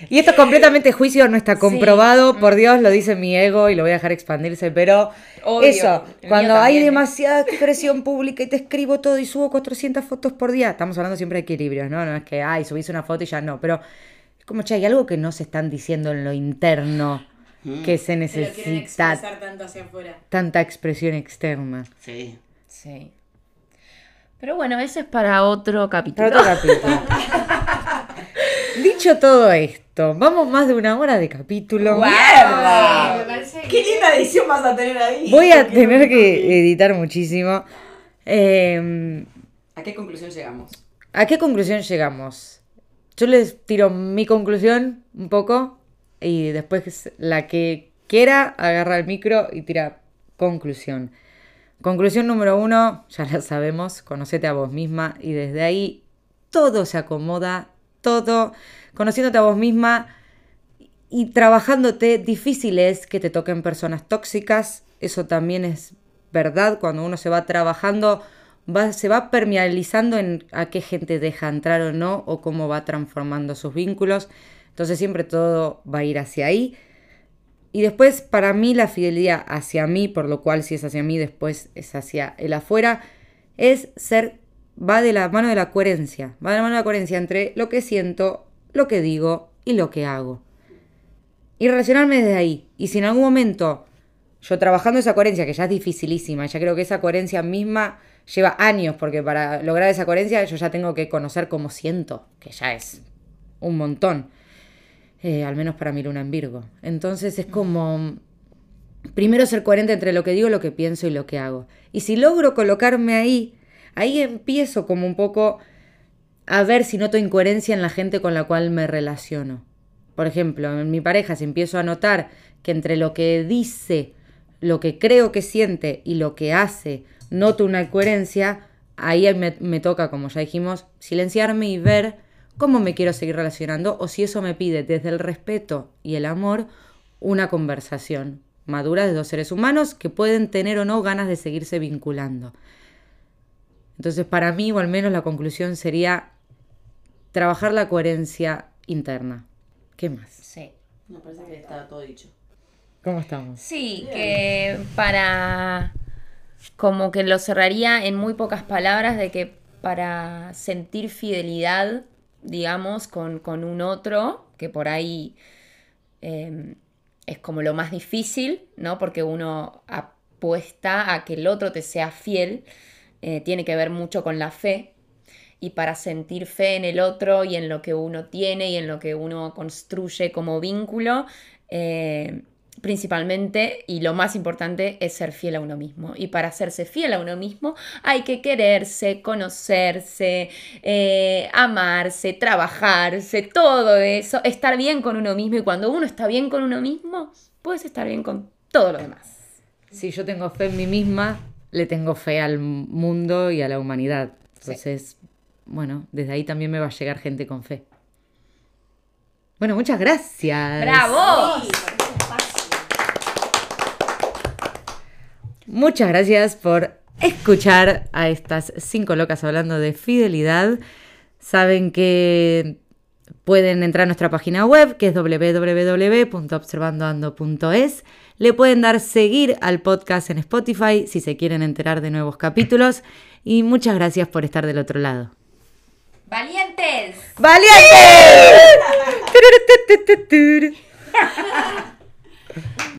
Y esto es completamente juicio, no está comprobado, por Dios, lo dice mi ego y lo voy a dejar expandirse, pero Obvio, eso, cuando hay demasiada expresión pública y te escribo todo y subo 400 fotos por día, estamos hablando siempre de equilibrios, ¿no? No es que, ay, subís una foto y ya no, pero es como, che, hay algo que no se están diciendo en lo interno que se necesita tanto hacia afuera. tanta expresión externa. Sí. Sí. Pero bueno, eso es para otro capítulo. Para otro capítulo. Dicho todo esto, vamos más de una hora de capítulo. ¡Mierda! Me parece ¡Qué linda edición vas a tener ahí! Voy a tener que editar muchísimo. Eh, ¿A qué conclusión llegamos? ¿A qué conclusión llegamos? Yo les tiro mi conclusión un poco y después la que quiera agarra el micro y tira conclusión. Conclusión número uno, ya la sabemos, conocete a vos misma y desde ahí todo se acomoda, todo, conociéndote a vos misma y trabajándote, difícil es que te toquen personas tóxicas, eso también es verdad, cuando uno se va trabajando, va, se va permealizando en a qué gente deja entrar o no, o cómo va transformando sus vínculos, entonces siempre todo va a ir hacia ahí. Y después, para mí, la fidelidad hacia mí, por lo cual si es hacia mí, después es hacia el afuera, es ser, va de la mano de la coherencia, va de la mano de la coherencia entre lo que siento, lo que digo y lo que hago. Y relacionarme desde ahí. Y si en algún momento yo trabajando esa coherencia, que ya es dificilísima, ya creo que esa coherencia misma lleva años, porque para lograr esa coherencia yo ya tengo que conocer cómo siento, que ya es un montón. Eh, al menos para mi luna en Virgo. Entonces es como primero ser coherente entre lo que digo, lo que pienso y lo que hago. Y si logro colocarme ahí, ahí empiezo como un poco a ver si noto incoherencia en la gente con la cual me relaciono. Por ejemplo, en mi pareja, si empiezo a notar que entre lo que dice, lo que creo que siente y lo que hace, noto una incoherencia, ahí me, me toca, como ya dijimos, silenciarme y ver cómo me quiero seguir relacionando o si eso me pide desde el respeto y el amor una conversación madura de dos seres humanos que pueden tener o no ganas de seguirse vinculando. Entonces, para mí, o al menos la conclusión sería trabajar la coherencia interna. ¿Qué más? Sí. Me parece que está todo dicho. ¿Cómo estamos? Sí, que para. Como que lo cerraría en muy pocas palabras de que para sentir fidelidad, digamos, con, con un otro, que por ahí eh, es como lo más difícil, ¿no? Porque uno apuesta a que el otro te sea fiel, eh, tiene que ver mucho con la fe. Y para sentir fe en el otro y en lo que uno tiene y en lo que uno construye como vínculo, eh, principalmente y lo más importante es ser fiel a uno mismo. Y para hacerse fiel a uno mismo hay que quererse, conocerse, eh, amarse, trabajarse, todo eso, estar bien con uno mismo. Y cuando uno está bien con uno mismo, puedes estar bien con todo lo demás. Si yo tengo fe en mí misma, le tengo fe al mundo y a la humanidad. Entonces, bueno, desde ahí también me va a llegar gente con fe. Bueno, muchas gracias. ¡Bravo! Muchas gracias por escuchar a estas cinco locas hablando de fidelidad. Saben que pueden entrar a nuestra página web que es www.observandoando.es. Le pueden dar seguir al podcast en Spotify si se quieren enterar de nuevos capítulos. Y muchas gracias por estar del otro lado. ¡Valientes! ¡Valientes!